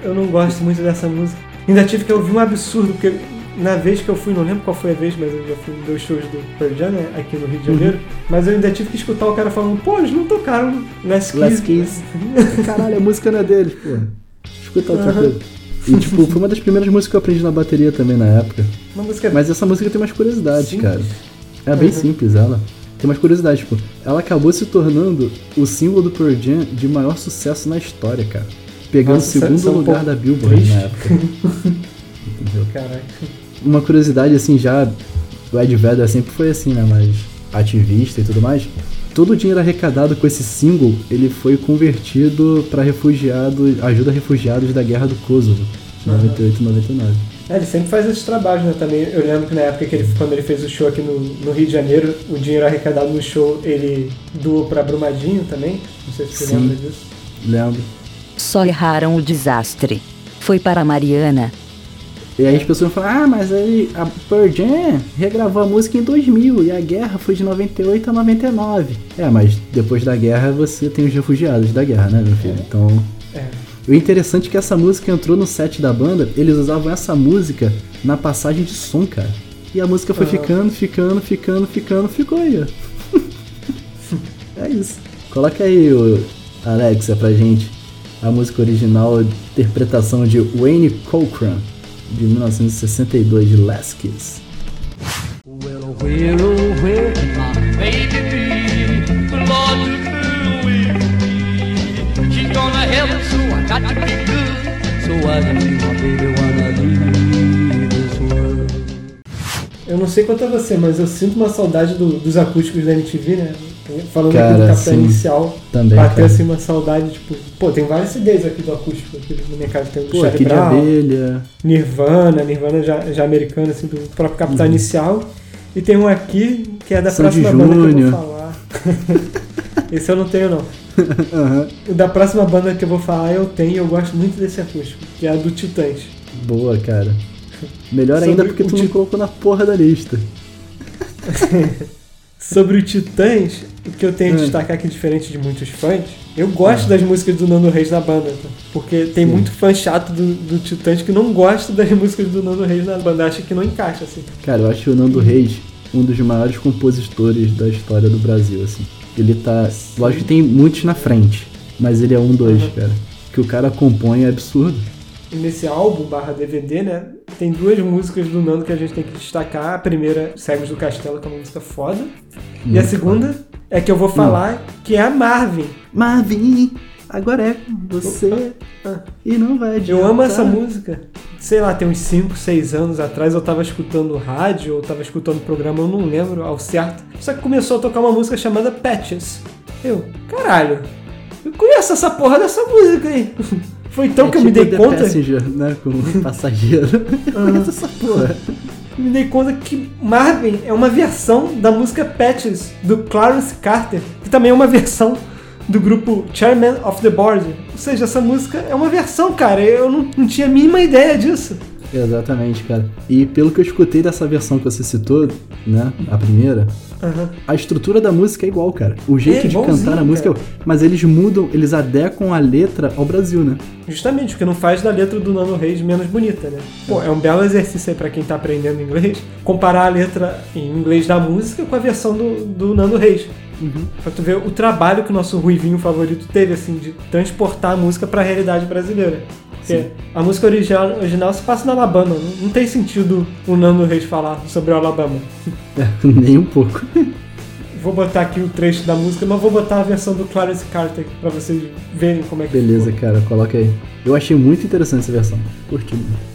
S2: eu não gosto muito dessa música. Ainda tive que ouvir um absurdo, porque na vez que eu fui, não lembro qual foi a vez, mas eu já fui em dois shows do Pearl Jam, né, aqui no Rio de Janeiro. Mas eu ainda tive que escutar o cara falando, pô, eles não tocaram Last Kiss.
S1: Last Kiss. Caralho, a música não é deles, pô. Escuta outra
S2: Aham.
S1: coisa. E, tipo, foi uma das primeiras músicas que eu aprendi na bateria também na época.
S2: Música
S1: Mas essa música tem umas curiosidades,
S2: Simples.
S1: cara. É bem
S2: Uhum.
S1: simples ela. Tem umas curiosidades, tipo, ela acabou se tornando o símbolo do Pearl Jam de maior sucesso na história, cara. Pegando o segundo
S2: é um
S1: lugar da Billboard
S2: triste.
S1: na época. Entendeu?
S2: Caraca.
S1: Uma curiosidade, assim, já. O Ed Vedder sempre foi assim, né? Mais ativista e tudo mais. Todo o dinheiro arrecadado com esse single, ele foi convertido para refugiados, ajuda a refugiados da guerra do Kosovo, de 98 e 99.
S2: É, ele sempre faz esses trabalhos, né? Também eu lembro que na época que ele, quando ele fez o show aqui no, no Rio de Janeiro, o dinheiro arrecadado no show ele doou pra Brumadinho também. Não sei se você
S1: Sim.
S2: lembra disso.
S1: Lembro.
S3: Só erraram o desastre. Foi para Mariana.
S1: E aí as pessoas falam, ah, mas aí a Pearl Jam regravou a música em 2000 e a guerra foi de 98 a 99. É, mas depois da guerra você tem os refugiados da guerra, né, meu filho? Então,
S2: É.
S1: o interessante é que essa música entrou no set da banda, eles usavam essa música na passagem de som, cara. E a música foi
S2: Aham.
S1: ficando, ficando, ficando, ficando, ficou aí, ó. é isso. Coloca aí, o Alexa, pra gente a música original, interpretação de Wayne Cochran, de 1962, de Last Kiss.
S8: Well, where, oh, where.
S2: Eu não sei quanto a você, mas eu sinto uma saudade do- dos acústicos da MTV, né? Falando
S1: Cara,
S2: aqui do Capitão
S1: sim.
S2: Inicial,
S1: Também,
S2: bateu
S1: cara.
S2: assim uma saudade, tipo, pô, tem vários CDs aqui do acústico aqui na minha casa, tem o
S1: Pô, aqui de
S2: Brown,
S1: abelha.
S2: Nirvana, Nirvana já, já americana, assim, do próprio Capitão
S1: Uhum.
S2: Inicial. E tem um aqui que é da próxima banda que eu vou falar. Esse eu não tenho, não. O da próxima banda que eu vou falar eu tenho e eu gosto muito desse acústico, que é a do Titãs.
S1: Boa, cara. Melhor
S2: Sobre
S1: ainda porque tu não
S2: ti-
S1: colocou na porra da lista.
S2: Sobre o Titãs, o que eu tenho a
S1: Hum.
S2: destacar aqui, diferente de muitos fãs, eu gosto das músicas do Nando Reis na banda, tá? porque tem muito fã chato do, do Titãs que não gosta das músicas do Nando Reis na banda, acha que não encaixa, assim.
S1: Cara, eu acho o Nando Reis um dos maiores compositores da história do Brasil, assim. Ele tá. Lógico que tem muitos na frente, mas ele é um dois,
S2: Uhum.
S1: cara. Que o cara compõe é absurdo.
S2: Nesse álbum barra DVD, né, tem duas músicas do Nando que a gente tem que destacar. A primeira, Cegos do Castelo, que é uma música foda. e a
S1: Muito
S2: segunda é que eu vou falar, que é a Marvin.
S1: Marvin, agora é você
S2: Ah.
S1: e não vai adiantar.
S2: Eu amo essa música. Sei lá, tem uns 5, 6 anos atrás eu tava escutando rádio, ou tava escutando programa, eu não lembro ao certo. Só que começou a tocar uma música chamada Patches. Eu, caralho, eu conheço essa porra dessa música aí. Foi então
S1: é
S2: que eu me
S1: tipo
S2: dei conta.
S1: Passenger, né? Com o passageiro. Conhece essa porra.
S2: me dei conta que Marvin é uma versão da música Patches do Clarence Carter, que também é uma versão do grupo Chairman of the Board. Ou seja, essa música é uma versão, cara. Eu não, não tinha a mínima ideia disso.
S1: Exatamente, cara. E pelo que eu escutei dessa versão que você citou, né? A primeira,
S2: Aham.
S1: a estrutura da música é igual, cara. O jeito
S2: É
S1: de cantar a música é
S2: cara.
S1: igual. Mas eles mudam, eles adequam a letra ao Brasil, né?
S2: Justamente, o que não faz da letra do Nano Reis menos bonita, né? Pô, é um belo exercício aí pra quem tá aprendendo inglês, comparar a letra em inglês da música com a versão do, do Nano Reis. Pra tu ver o trabalho que o nosso Ruivinho favorito teve, assim, de transportar a música pra realidade brasileira. Porque a música original, original se passa na Alabama, não, não tem sentido o Nando Reis falar sobre o Alabama.
S1: Nem um pouco.
S2: Vou botar aqui o trecho da música, mas vou botar a versão do Clarence Carter pra vocês verem como é que
S1: Beleza,
S2: ficou.
S1: cara, coloca aí. Eu achei muito interessante essa versão. Curti muito.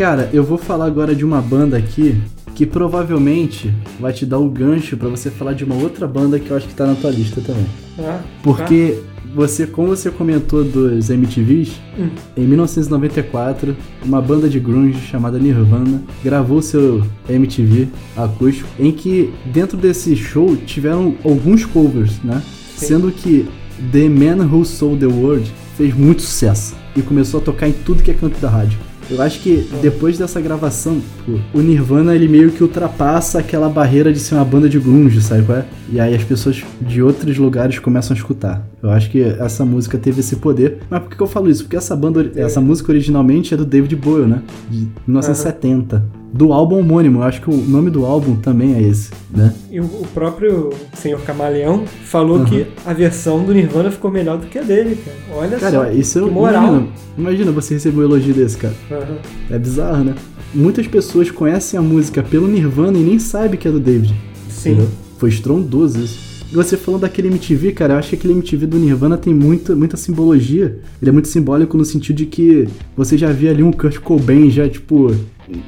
S1: Cara, eu vou falar agora de uma banda aqui que provavelmente vai te dar o gancho pra você falar de uma outra banda que eu acho que tá na tua lista também.
S2: Ah,
S1: Porque você, como você comentou dos MTVs,
S2: Hum.
S1: em 1994, uma banda de grunge chamada Nirvana gravou seu MTV acústico, em que dentro desse show tiveram alguns covers, né?
S2: Sim.
S1: Sendo que The Man Who Sold the World fez muito sucesso e começou a tocar em tudo que é canto da rádio. Eu acho que depois dessa gravação, o Nirvana ele meio que ultrapassa aquela barreira de ser uma banda de grunge, sabe qual é? E aí as pessoas de outros lugares começam a escutar. Eu acho que essa música teve esse poder. Mas por que eu falo isso? Porque essa banda, essa música originalmente é do David Bowie, né? De 1970. Do álbum homônimo. Eu acho que o nome do álbum também é esse, né?
S2: E o, próprio senhor Camaleão falou
S1: Aham.
S2: que a versão do Nirvana ficou melhor do que a dele, cara. Olha
S1: Cara,
S2: só.
S1: ó, isso
S2: que moral.
S1: imagina, imagina você receber um elogio desse, cara.
S2: Aham.
S1: É bizarro, né? Muitas pessoas conhecem a música pelo Nirvana e nem sabem que é do David.
S2: Sim.
S1: Entendeu? Foi estrondoso isso. E você falando daquele MTV, cara, eu acho que aquele MTV do Nirvana tem muita, muita simbologia. Ele é muito simbólico no sentido de que você já via ali um Kurt Cobain já, tipo,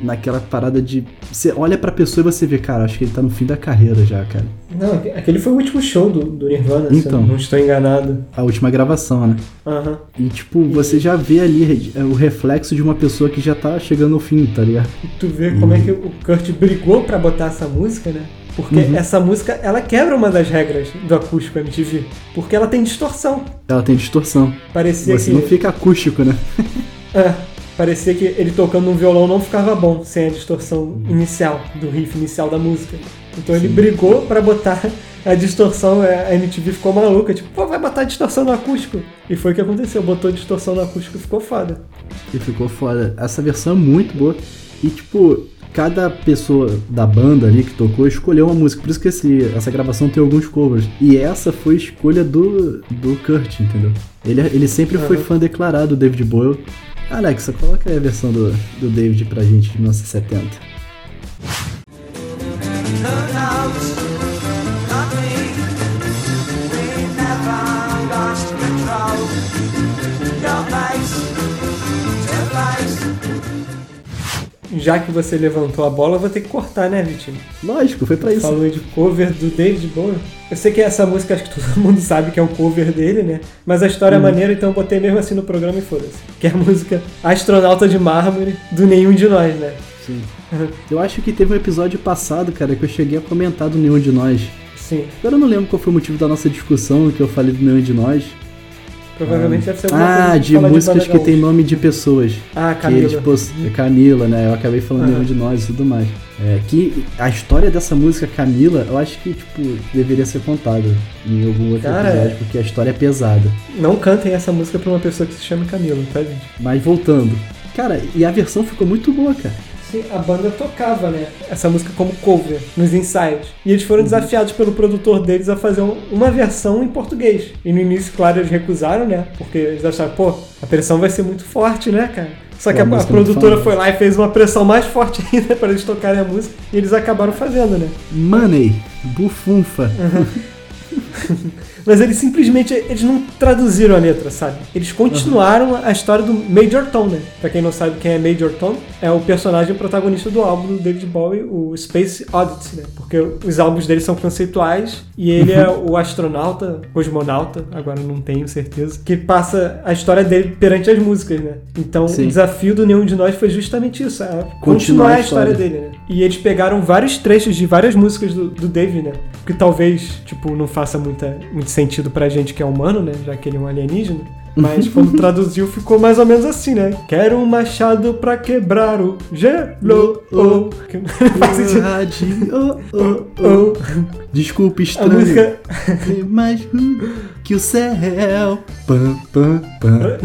S1: naquela parada de. Você olha pra pessoa e você vê, cara, acho que ele tá no fim da carreira já, cara.
S2: Não, aquele foi o último show do, do Nirvana, se
S1: Então.
S2: eu não estou enganado.
S1: A última gravação, né?
S2: Aham.
S1: E, tipo, você já vê ali é, o reflexo de uma pessoa que já tá chegando ao fim, tá ligado?
S2: E tu vê como é que o Kurt brigou pra botar essa música, né? Porque
S1: Uhum.
S2: essa música, ela quebra uma das regras do acústico MTV. Porque ela tem distorção.
S1: Ela tem distorção.
S2: Parecia
S1: Você
S2: que...
S1: não fica acústico, né?
S2: É, parecia que ele tocando no violão não ficava bom sem a distorção inicial, do riff inicial da música. Então ele brigou pra botar a distorção, é, a MTV ficou maluca, tipo, pô, vai botar distorção no acústico. E foi o que aconteceu, botou distorção no acústico e ficou foda.
S1: E ficou foda. Essa versão é muito boa. E, tipo, cada pessoa da banda ali que tocou escolheu uma música. Por isso que esse- essa gravação tem alguns covers. E essa foi escolha do, do Kurt, entendeu? Ele, ele sempre foi
S2: Aham.
S1: fã declarado do David Bowie. Alexa, coloca aí a versão do, do David pra gente de 1970.
S2: Já que você levantou a bola, eu vou ter que cortar, né, Vitinho?
S1: Lógico, foi pra isso.
S2: Falou de cover do David Bowie. Eu sei que essa música, acho que todo mundo sabe que é um cover dele, né? Mas a história é maneira, então eu botei mesmo assim no programa e foda-se. Que é a música Astronauta de Mármore, do Nenhum de Nós, né?
S1: Sim. Eu acho que teve um episódio passado, cara, que eu cheguei a comentar do Nenhum de Nós.
S2: Sim.
S1: Agora eu não lembro qual foi o motivo da nossa discussão que eu falei do Nenhum de Nós.
S2: Provavelmente deve ser alguma
S1: Ah, de músicas
S2: banda
S1: que tem nome de pessoas.
S2: Ah,
S1: Que
S2: Camila.
S1: eles, pos- Camila, né? Eu acabei falando
S2: Aham.
S1: nenhum de nós e tudo mais. É, que a história dessa música, Camila, eu acho que, tipo, deveria ser contada em algum outro
S2: Cara,
S1: episódio, porque a história é pesada.
S2: Não cantem essa música pra uma pessoa que se chama Camila, tá, gente?
S1: Mas voltando. Cara, e a versão ficou muito boa, cara.
S2: Sim, a banda tocava, né? Essa música como cover nos ensaios. E eles
S1: Uhum.
S2: foram desafiados pelo produtor deles a fazer um- uma versão em português. E no início, claro, eles recusaram, né? Porque eles acharam, pô, a pressão vai ser muito forte, né, cara? Só que
S1: a
S2: a,
S1: é
S2: produtora foi lá e fez uma pressão mais forte ainda para eles tocarem a música. E eles acabaram fazendo, né?
S1: Money, bufunfa.
S2: Mas eles simplesmente eles não traduziram a letra, sabe? Eles continuaram a história do Major Tom, né? Pra quem não sabe quem é Major Tom, é o personagem protagonista do álbum do David Bowie, o Space Oddity, né? Porque os álbuns dele são conceituais e ele é o astronauta, cosmonauta, agora não tenho certeza, que passa a história dele perante as músicas, né? Então
S1: Sim.
S2: o desafio do Nenhum de Nós foi justamente isso, é continuar,
S1: Continuar a
S2: história
S1: história.
S2: dele, né? E eles pegaram vários trechos de várias músicas do, do Dave, né? Que talvez, tipo, não faça muita, muito sentido pra gente que é humano, né? Já que ele é um alienígena. Mas quando traduziu ficou mais ou menos assim, né? Quero um machado pra quebrar o gelo. Oh. Faz sentido.
S1: Oh, oh,
S2: Oh.
S1: Desculpa,
S2: A
S1: estranho.
S2: música.
S1: É mais ruim que o céu. Pam, pam, pam.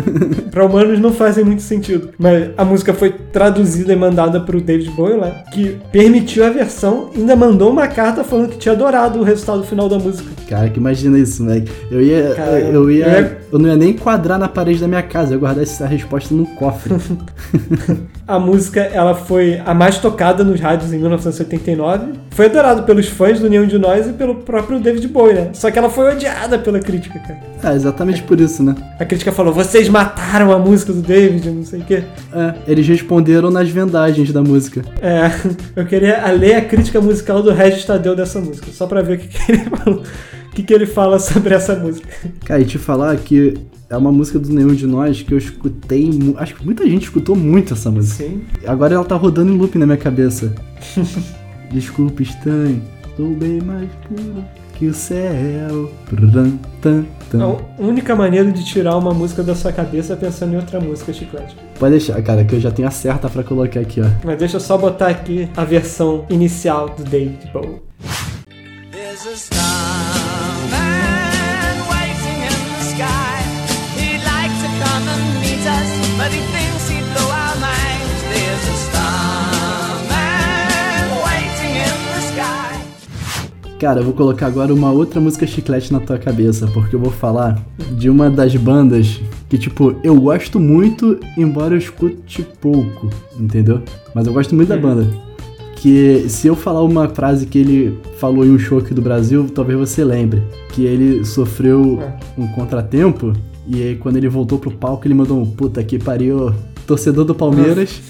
S2: Pra humanos não fazem muito sentido. Mas a música foi traduzida e mandada pro David Bowie lá, que permitiu a versão e ainda mandou uma carta falando que tinha adorado o resultado final da música.
S1: Cara, que imagina isso, moleque. Eu ia.
S2: Cara,
S1: eu ia.
S2: eu ia-
S1: Eu não ia nem enquadrar na parede da minha casa, eu ia guardar essa resposta no cofre.
S2: A música ela foi a mais tocada nos rádios em 1989. Foi adorado pelos fãs do Nenhum de Nós e pelo próprio David Bowie, né? Só que ela foi odiada pela crítica, cara.
S1: ah, exatamente por isso, né?
S2: A crítica falou: vocês mataram a música do David, não sei o quê.
S1: É, eles responderam nas vendagens da música.
S2: É, eu queria ler a crítica musical do Regis Tadeu dessa música, só pra ver o que, que ele falou. O que, que ele fala sobre essa música.
S1: Cara, e te falar que é uma música do Nenhum de Nós que eu escutei. Acho que muita gente escutou muito essa música.
S2: Sim.
S1: Agora ela tá rodando em loop na minha cabeça. Desculpa, estranho. Sou bem mais puro que o céu.
S2: A única maneira de tirar uma música da sua cabeça é pensando em outra música, Chiclete.
S1: Pode deixar, cara, que eu já tenho a certa pra colocar aqui, ó.
S2: Mas deixa eu só botar aqui a versão inicial do David Bowie.
S5: There's a starman
S1: Cara, eu vou colocar agora uma outra música chiclete na tua cabeça, porque eu vou falar de uma das bandas que, tipo, eu gosto muito, embora eu escute pouco, entendeu? Mas eu gosto muito da banda. Que se eu falar uma frase que ele falou em um show aqui do Brasil, talvez você lembre. Que ele sofreu um contratempo e aí quando ele voltou pro palco ele mandou um puta que pariu, torcedor do Palmeiras.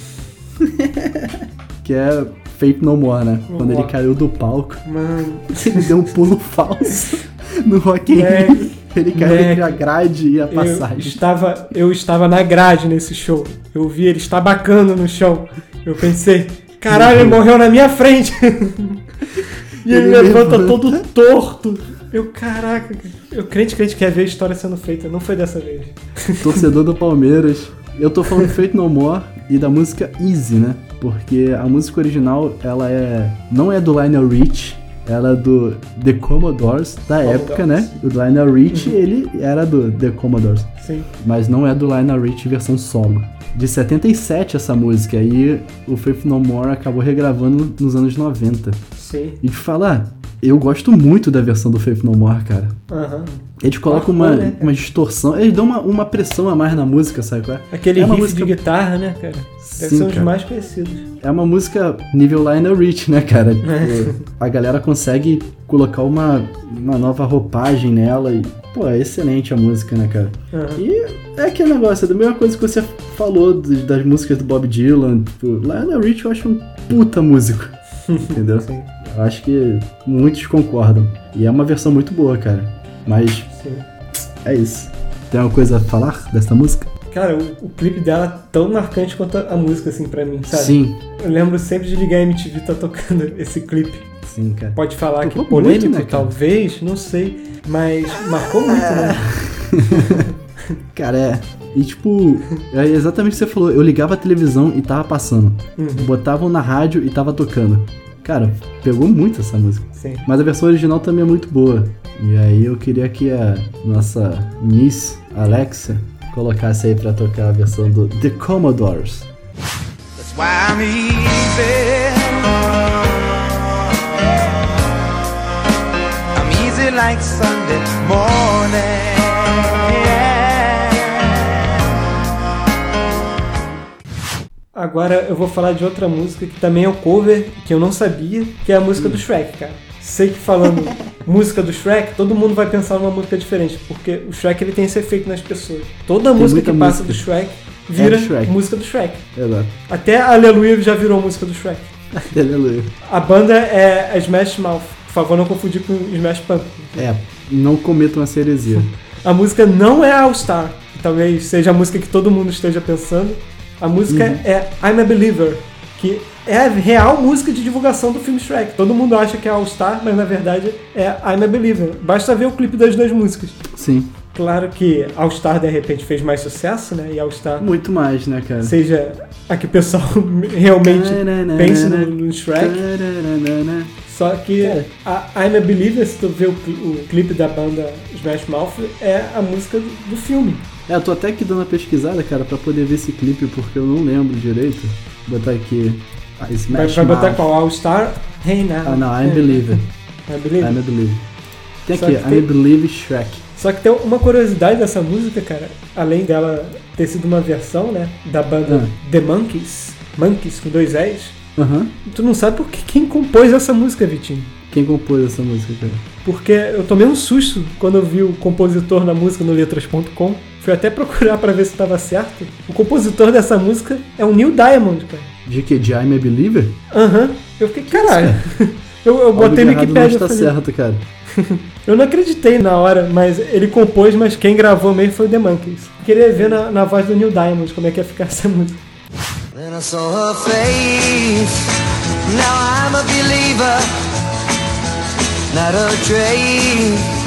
S1: que é Fate No More, né? Quando ele caiu do palco.
S2: Mano,
S1: Ele deu um pulo falso no Rock in Rio. Ele caiu
S2: Mac,
S1: entre a grade e a
S2: eu
S1: passagem.
S2: estava, eu estava na grade nesse show. Eu vi ele estabacando no chão. Eu pensei, caralho, ele morreu na minha frente. e ele,
S1: Ele
S2: levanta,
S1: levanta.
S2: todo torto. Eu, caraca, eu crente crente quer ver a história sendo feita. Não foi dessa vez.
S1: Torcedor do Palmeiras. Eu tô falando Fate No More e da música Easy, né? Porque a música original, ela é. Não é do Lionel Rich, ela é do The Commodores, da época, né? O Lionel Rich, ele era do The Commodores.
S2: Sim.
S1: Mas não é do Lionel Rich versão solo. De 77 essa música, aí o Faith No More acabou regravando nos anos 90.
S2: Sim.
S1: E de falar, eu gosto muito da versão do Faith No More, cara.
S2: Aham.
S1: Eles colocam uma,
S2: né,
S1: uma distorção, eles dão uma, uma pressão a mais na música, sabe qual é?
S2: Aquele
S1: é uma
S2: riff
S1: música,
S2: de guitarra, né, cara? Deve
S1: Sim,
S2: ser um dos mais conhecidos.
S1: É uma música nível Lionel Rich, né, cara? Tipo, a galera consegue colocar uma, uma nova roupagem nela e, pô, é excelente a música, né, cara?
S2: Aham.
S1: E é aquele negócio, é da mesma coisa que você falou das músicas do Bob Dylan. Tipo, Lionel Rich eu acho um puta músico, entendeu?
S2: Sim.
S1: Eu acho que muitos concordam. E é uma versão muito boa, cara. Mas
S2: Sim.
S1: é isso. Tem alguma coisa a falar dessa música?
S2: Cara, o, o clipe dela é tão marcante quanto a, a música, assim, pra mim, sabe?
S1: Sim,
S2: Eu lembro sempre de ligar a MTV e tá tocando esse clipe.
S1: sim, cara.
S2: Pode falar que
S1: Tocou
S2: polêmico,
S1: muito, né,
S2: talvez, não sei. Mas marcou muito, né?
S1: Cara, é. E tipo, é exatamente o que você falou. Eu ligava a televisão e tava passando.
S2: Uhum.
S1: Botavam na rádio e tava tocando. Cara, pegou muito essa música.
S2: Sim.
S1: Mas a versão original também é muito boa. E aí eu queria que a nossa Miss Alexa colocasse aí pra tocar a versão do The Commodores.
S5: That's why I'm easy. I'm easy like Sunday morning.
S2: Agora eu vou falar de outra música que também é um cover, que eu não sabia, que é a música do Shrek, cara. Sei que falando música do Shrek, todo mundo vai pensar numa música diferente, porque o Shrek ele tem esse efeito nas pessoas. Toda
S1: Tem
S2: música que passa
S1: música.
S2: do Shrek vira
S1: do Shrek.
S2: música do Shrek.
S1: Exato.
S2: Até Aleluia já virou música do Shrek.
S1: Aleluia.
S2: A banda é a Smash Mouth. Por favor, não confundir com Smash Pumpkins.
S1: É, não cometam essa heresia.
S2: A música não é All Star, que talvez seja a música que todo mundo esteja pensando. A música
S1: Uhum.
S2: é I'm a Believer, que é a real música de divulgação do filme Shrek. Todo mundo acha que é All Star, mas na verdade é I'm a Believer. Basta ver o clipe das duas músicas.
S1: Sim.
S2: Claro que All Star de repente fez mais sucesso, né? E All Star
S1: Muito mais, né, cara?
S2: seja a que o pessoal realmente pense no, no Shrek. Só que
S1: Cara.
S2: a I'm a Believer, se tu ver o, o clipe da banda Smash Mouth, é a música do, do filme.
S1: É, eu tô até aqui dando uma pesquisada, cara, pra poder ver esse clipe, porque eu não lembro direito. Vou botar aqui. Ah,
S2: Vai,
S1: Smash
S2: vai botar
S1: Mouth.
S2: qual? All Star? Hey now.
S1: Ah, não, I'm Believer.
S2: I Believe.
S1: I'm a Believer. Tem aqui,
S2: tem-
S1: I Believe Shrek.
S2: Só que tem uma curiosidade dessa música, cara. Além dela ter sido uma versão, né? Da banda
S1: Ah.
S2: The Monkeys. Monkeys com dois S.
S1: Aham.
S2: Tu não sabe por que quem compôs essa música, Vitinho.
S1: Quem compôs essa música, cara?
S2: Porque eu tomei um susto quando eu vi o compositor na música no letras.com. Fui até procurar pra ver se estava certo. O compositor dessa música é o Neil Diamond, cara.
S1: De que? De I'm a Believer?
S2: Aham. Eu fiquei, caralho. Eu, eu botei no Wikipedia.
S1: não está
S2: falei,
S1: certo, cara.
S2: Eu não acreditei na hora, mas ele compôs, mas quem gravou mesmo foi o The Monkeys. Queria ver na, na voz do Neil Diamond como é que ia ficar essa música.
S5: Then I saw her face. Now I'm a believer, not a trace.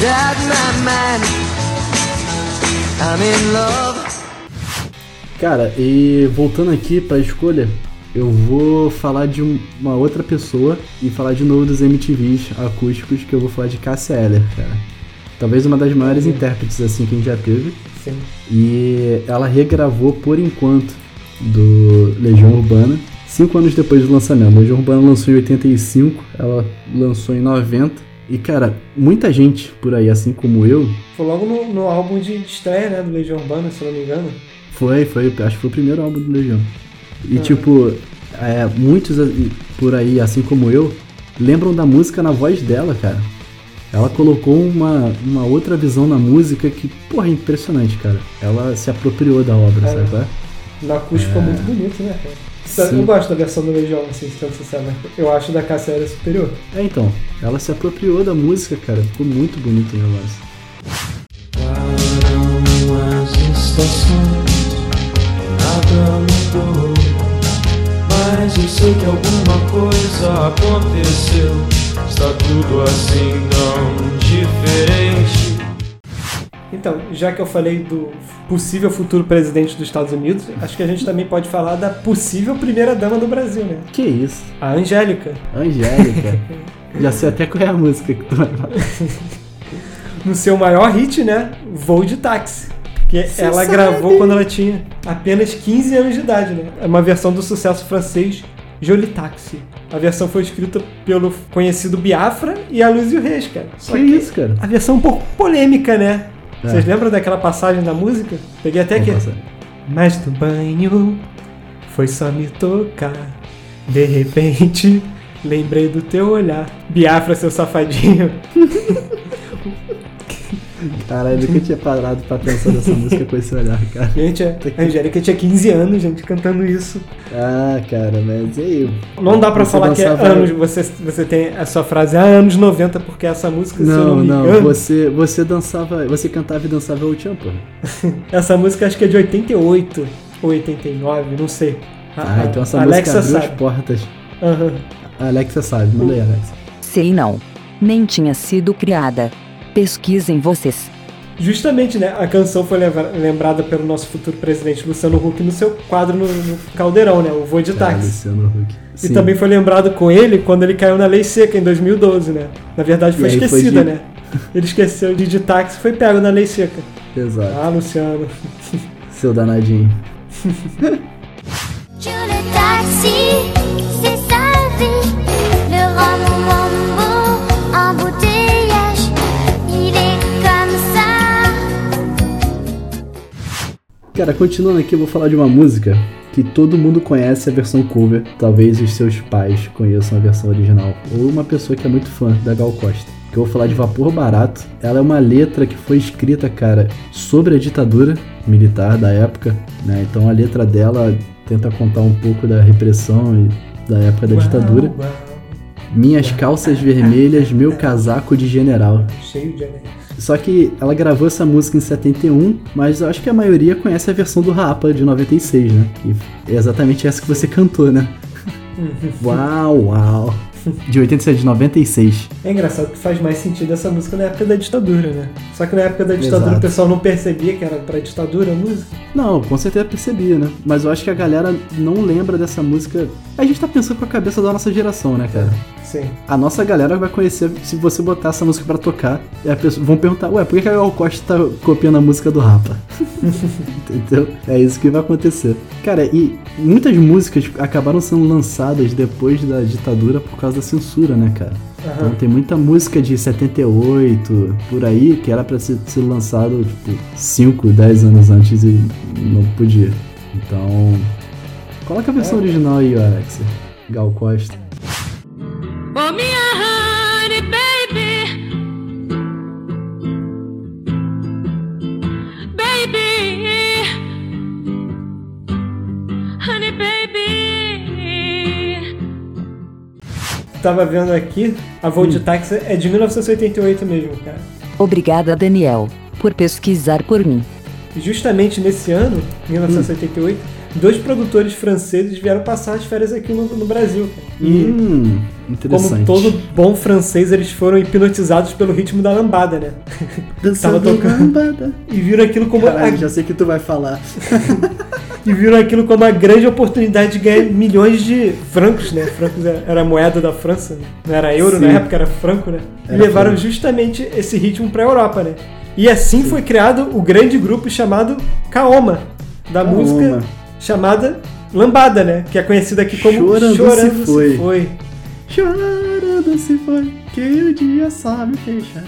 S5: That my man, I'm in love.
S1: Cara, e voltando aqui pra escolha, eu vou falar de um- uma outra pessoa e falar de novo dos MTVs acústicos, que eu vou falar de Cássia Eller, cara. Talvez uma das maiores intérpretes assim que a gente já teve.
S2: Sim.
S1: E ela regravou por enquanto do Legião Urbana, cinco anos depois do lançamento. Legião Urbana lançou em 85, ela lançou em 90. E cara, muita gente por aí, assim como eu,
S2: Foi logo no, no álbum de estreia, né, do Legião Urbana, se eu não me engano.
S1: Foi, foi, acho que foi o primeiro álbum do Legião. E tipo, é, muitos a- por aí, assim como eu, lembram da música na voz dela, cara. Ela colocou uma, uma outra visão na música que, porra, é impressionante, cara. Ela se apropriou da obra,
S2: É.
S1: sabe? é?
S2: No acústico ficou muito bonito, né, cara?
S1: Sim.
S2: Eu gosto da versão do Legião, assim, sendo sincero, mas eu acho da Cassia Eller superior.
S1: É, então, ela se apropriou da música, cara. Ficou muito bonito o negócio.
S9: as estações, nada mudou. Mas eu sei que alguma coisa aconteceu. Está tudo assim tão diferente.
S2: Então, já que eu falei do possível futuro presidente dos Estados Unidos, acho que a gente também pode falar da possível primeira dama do Brasil, né?
S1: Que isso?
S2: A Angélica.
S1: Angélica. Já sei até qual é a música que tu vai falar.
S2: No seu maior hit, né? Voo de táxi. Que
S1: Cê
S2: ela
S1: sabe.
S2: gravou quando ela tinha apenas 15 anos de idade, né? É uma versão do sucesso francês Jolie Taxi. A versão foi escrita pelo conhecido Biafra e a Luzio Reis, cara. Só
S1: Que isso, cara?
S2: A versão um pouco polêmica, né?
S1: É.
S2: Vocês lembram daquela passagem da música? Peguei até aqui. Mas do banho foi só me tocar. De repente, lembrei do teu olhar. Biafra, seu safadinho.
S1: Caralho, eu nunca tinha parado pra pensar nessa música com esse olhar, cara.
S2: Gente, a Angélica tinha 15 anos, gente, cantando isso.
S1: Ah, cara, mas e aí?
S2: Não dá pra
S1: Você
S2: falar que é anos, você, você tem a sua frase, ah, anos 90, porque essa música, se eu não
S1: Não,
S2: me
S1: não,
S2: engano,
S1: você, você dançava, você cantava e dançava o Tchan, pô.
S2: essa música acho que é de 88 ou 89, não sei.
S1: Ah,
S2: a-
S1: então essa
S2: a
S1: música
S2: Alexa
S1: abriu as
S2: sabe.
S1: portas.
S2: Aham.
S1: A Alexa sabe, manda aí, Alexa.
S3: Sei não. Nem tinha sido criada. Pesquisem vocês.
S2: Justamente, né? A canção foi lembrada pelo nosso futuro presidente Luciano Huck no seu quadro no, no Caldeirão, né? O Voo de
S1: Ah,
S2: Táxi.
S1: Luciano Huck.
S2: E
S1: Sim.
S2: também foi lembrado com ele quando ele caiu na Lei Seca em 2012, né? Na verdade foi esquecida,
S1: de-
S2: né? Ele esqueceu de ir de táxi e foi pego na Lei Seca.
S1: Exato.
S2: Ah, Luciano.
S1: Seu danadinho. Cara, continuando aqui, eu vou falar de uma música que todo mundo conhece a versão cover. Talvez os seus pais conheçam a versão original. Ou uma pessoa que é muito fã da Gal Costa. Que eu vou falar de Vapor Barato. Ela é uma letra que foi escrita, cara, sobre a ditadura militar da época. Né? Então a letra dela tenta contar um pouco da repressão e da época da ditadura.
S2: Uau,
S1: Minhas calças vermelhas, meu casaco de general.
S2: uau. Cheio de anéis.
S1: Só que ela gravou essa música em 71, mas eu acho que a maioria conhece a versão do Rapa de 96, né? Que é exatamente essa que você cantou, né? uau, uau. De 87, de 96.
S2: É engraçado que faz mais sentido essa música na época da ditadura, né? Só que na época da ditadura
S1: Exato.
S2: o pessoal não percebia que era pra ditadura a música.
S1: Não, com certeza percebia, né? Mas eu acho que a galera não lembra dessa música. A gente tá pensando com a cabeça da nossa geração, né, cara?
S2: Sim.
S1: A nossa galera vai conhecer se você botar essa música pra tocar. E a pessoa, vão perguntar, ué, por que a Gal Costa tá copiando a música do Rapa? Entendeu? É isso que vai acontecer. Cara, e muitas músicas acabaram sendo lançadas depois da ditadura por causa da censura, né, cara? Então
S2: Aham.
S1: tem muita música de 78, por aí, que era pra ser, ser lançado, tipo, 5, 10 anos antes e não podia. Então. Coloca a versão
S2: É.
S1: original aí, ó, Alex. Gal Costa.
S8: Oh, me a honey, baby. Baby. Honey, baby.
S2: Tava vendo aqui, a Voo
S1: Hum.
S2: de Táxi é de 1988 mesmo, cara.
S3: Obrigada, Daniel, por pesquisar por mim.
S2: Justamente nesse ano, 1988, dois produtores franceses vieram passar as férias aqui no, no Brasil. cara. E
S1: Hum,
S2: como todo bom francês, eles foram hipnotizados pelo ritmo da lambada, né?
S1: Dançando
S2: tava tocando.
S1: lambada.
S2: E viram aquilo como
S1: Caralho,
S2: a,
S1: já sei que tu vai falar.
S2: e viram aquilo como uma grande oportunidade de ganhar milhões de francos, né? Francos era era a moeda da França, né? não era euro
S1: Sim.
S2: na época, era franco, né? E
S1: Era
S2: levaram
S1: franco.
S2: justamente esse ritmo pra Europa, né? E assim foi criado o grande grupo chamado Kaoma, da
S1: Kaoma.
S2: música chamada Lambada, né? Que é conhecida aqui como
S1: Chorando Se Foi.
S2: Foi.
S1: Chorando se foi, que o dia só me fechar.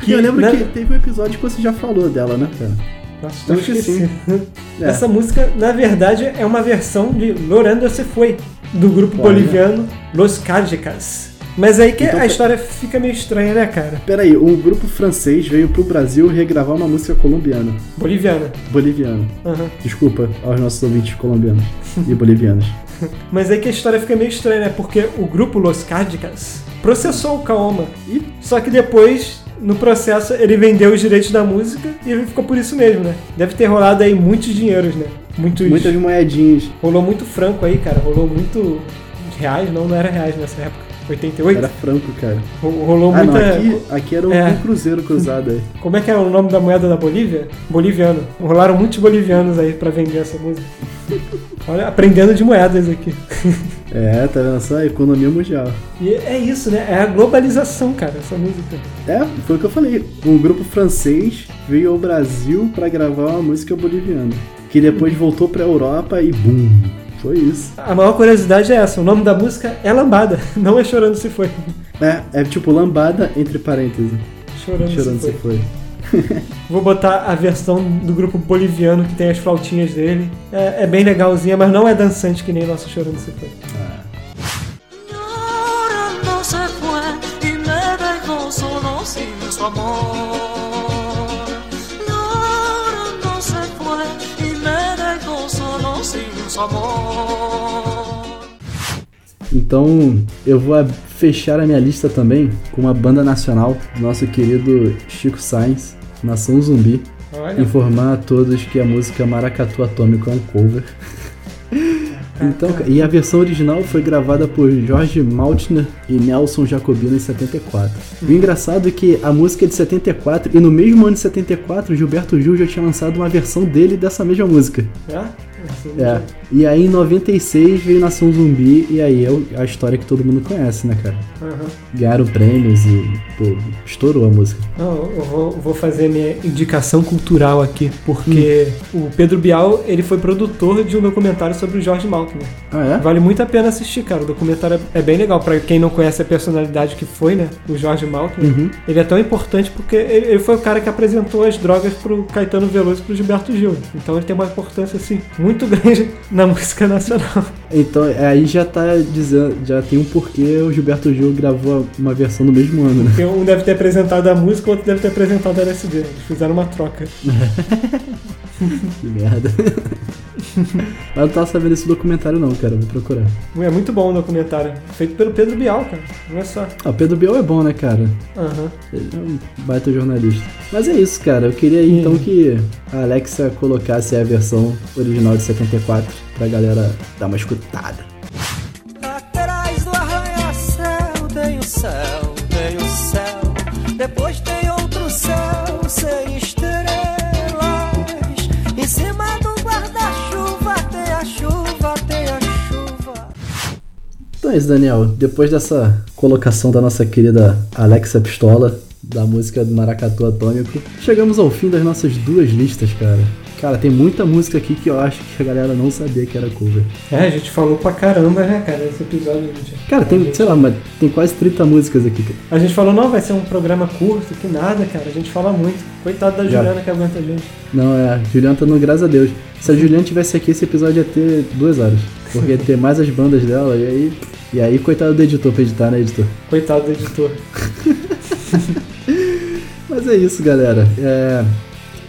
S2: Que,
S1: eu lembro
S2: né?
S1: que teve um episódio que você já falou dela, né, cara?
S2: Nossa,
S1: Eu
S2: eu esqueci.
S1: É.
S2: Essa música, na verdade, é uma versão de Lorando Se Foi, do grupo
S1: Olha.
S2: boliviano Los Cárgicas. Mas aí que
S1: Então,
S2: a história fica meio estranha, né, cara?
S1: Peraí, um grupo francês veio pro Brasil regravar uma música colombiana.
S2: Boliviana.
S1: Boliviana.
S2: Aham.
S1: Desculpa aos nossos ouvintes colombianos e bolivianos.
S2: Mas aí que a história fica meio estranha, né? Porque o grupo Los Cárgicas processou o Kaoma.
S1: E
S2: Só que depois, no processo, ele vendeu os direitos da música e ele ficou por isso mesmo, né? Deve ter rolado aí muitos dinheiros, né? Muitos.
S1: muitas moedinhas.
S2: Rolou muito franco aí, cara. Rolou muito reais, não, não era reais nessa época. 88?
S1: Era franco, cara.
S2: Ro- Rolou
S1: Ah,
S2: muita.
S1: não, aqui, aqui era um,
S2: É.
S1: um cruzeiro cruzado aí.
S2: Como é que é o nome da moeda da Bolívia? Boliviano. Rolaram muitos bolivianos aí pra vender essa música. Olha, aprendendo de moedas aqui.
S1: É, tá vendo só? Economia mundial.
S2: E é isso, né? É a globalização, cara, essa música.
S1: É, foi o que eu falei. Um grupo francês veio ao Brasil pra gravar uma música boliviana. Que depois voltou pra Europa e bum! Foi isso.
S2: A maior curiosidade é essa: o nome da música é Lambada, não é Chorando Se Foi.
S1: É, é tipo lambada entre parênteses.
S2: Chorando,
S1: Chorando
S2: Se
S1: se
S2: Foi.
S1: foi.
S2: Vou botar a versão do grupo boliviano que tem as flautinhas dele. É, é bem legalzinha, mas não é dançante que nem nosso Chorando Se Foi.
S8: Llorando se fue y me dejó solo sin su amor. Su amor.
S1: Então eu vou fechar a minha lista também com uma banda nacional nosso querido Chico Sainz, Nação Zumbi.
S2: Olha.
S1: Informar a todos que a música Maracatu Atômico é um cover. Então, e a versão original foi gravada por Jorge Maltner e Nelson Jacobino em 74. O engraçado é que a música é de 74 e no mesmo ano de 74 Gilberto Gil já tinha lançado uma versão dele dessa mesma música.
S2: É?
S1: É. E aí em 96 veio Nação Zumbi, e aí é a história que todo mundo conhece, né, cara?
S2: Aham.
S1: Ganharam prêmios e, pô, estourou a música.
S2: Não, eu vou, vou fazer minha indicação cultural aqui, porque o Pedro Bial, ele foi produtor de um documentário sobre o George Maltner.
S1: Ah, é?
S2: Vale muito a pena assistir, cara. O documentário é bem legal. Pra quem não conhece a personalidade que foi, né? O George Maltner.
S1: Uhum.
S2: Ele é tão importante porque ele, ele foi o cara que apresentou as drogas pro Caetano Veloso e pro Gilberto Gil. Então ele tem uma importância, assim, muito grande na música nacional.
S1: Então, é, aí já tá dizendo, já tem um porquê o Gilberto Gil gravou uma versão do mesmo ano, né?
S2: Porque um deve ter apresentado a música, o outro deve ter apresentado a LSD. Eles fizeram uma troca.
S1: Que merda. Mas eu não tava sabendo desse documentário não, cara, vou procurar.
S2: É muito bom o documentário. Feito pelo Pedro Bial, cara. Não é só.
S1: Ah, o Pedro Biel é bom, né, cara?
S2: Aham.
S1: Ele é um baita jornalista. Mas é isso, cara. Eu queria então que a Alexa colocasse a versão original de 74 pra galera dar uma escutada.
S7: Depois tem outro céu sem estrelas. Em cima do guarda-chuva tem a chuva, tem a chuva.
S1: Então é isso, Daniel. Depois dessa colocação da nossa querida Alexa Pistola, da música do Maracatu Atômico, chegamos ao fim das nossas duas listas, cara. Cara, tem muita música aqui que eu acho que a galera não sabia que era cover.
S2: É, a gente falou pra caramba, né, cara, nesse episódio. Gente.
S1: Cara, tem, sei lá, mas tem quase 30 músicas aqui. cara.
S2: A gente falou, não, vai ser um programa curto, que nada, cara. A gente fala muito. Coitado da
S1: Já.
S2: Juliana que aguenta a gente.
S1: Não, é, a Juliana tá no graças a Deus. Se a Juliana tivesse aqui, esse episódio ia ter duas horas. Porque ia ter mais as bandas dela, e aí. E aí, coitado do editor pra editar, né, editor?
S2: Coitado do editor.
S1: Mas é isso, galera. É,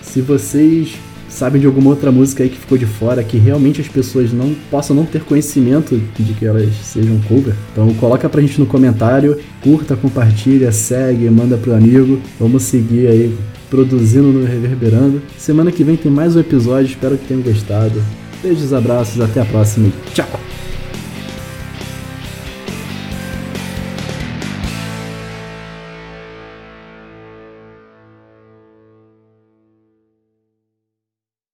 S1: se vocês sabem de alguma outra música aí que ficou de fora, que realmente as pessoas não possam não ter conhecimento de que elas sejam cover, então coloca pra gente no comentário, curta, compartilha, segue, manda pro amigo. Vamos seguir aí produzindo no Reverberando. Semana que vem tem mais um episódio, espero que tenham gostado. Beijos, abraços, até a próxima tchau!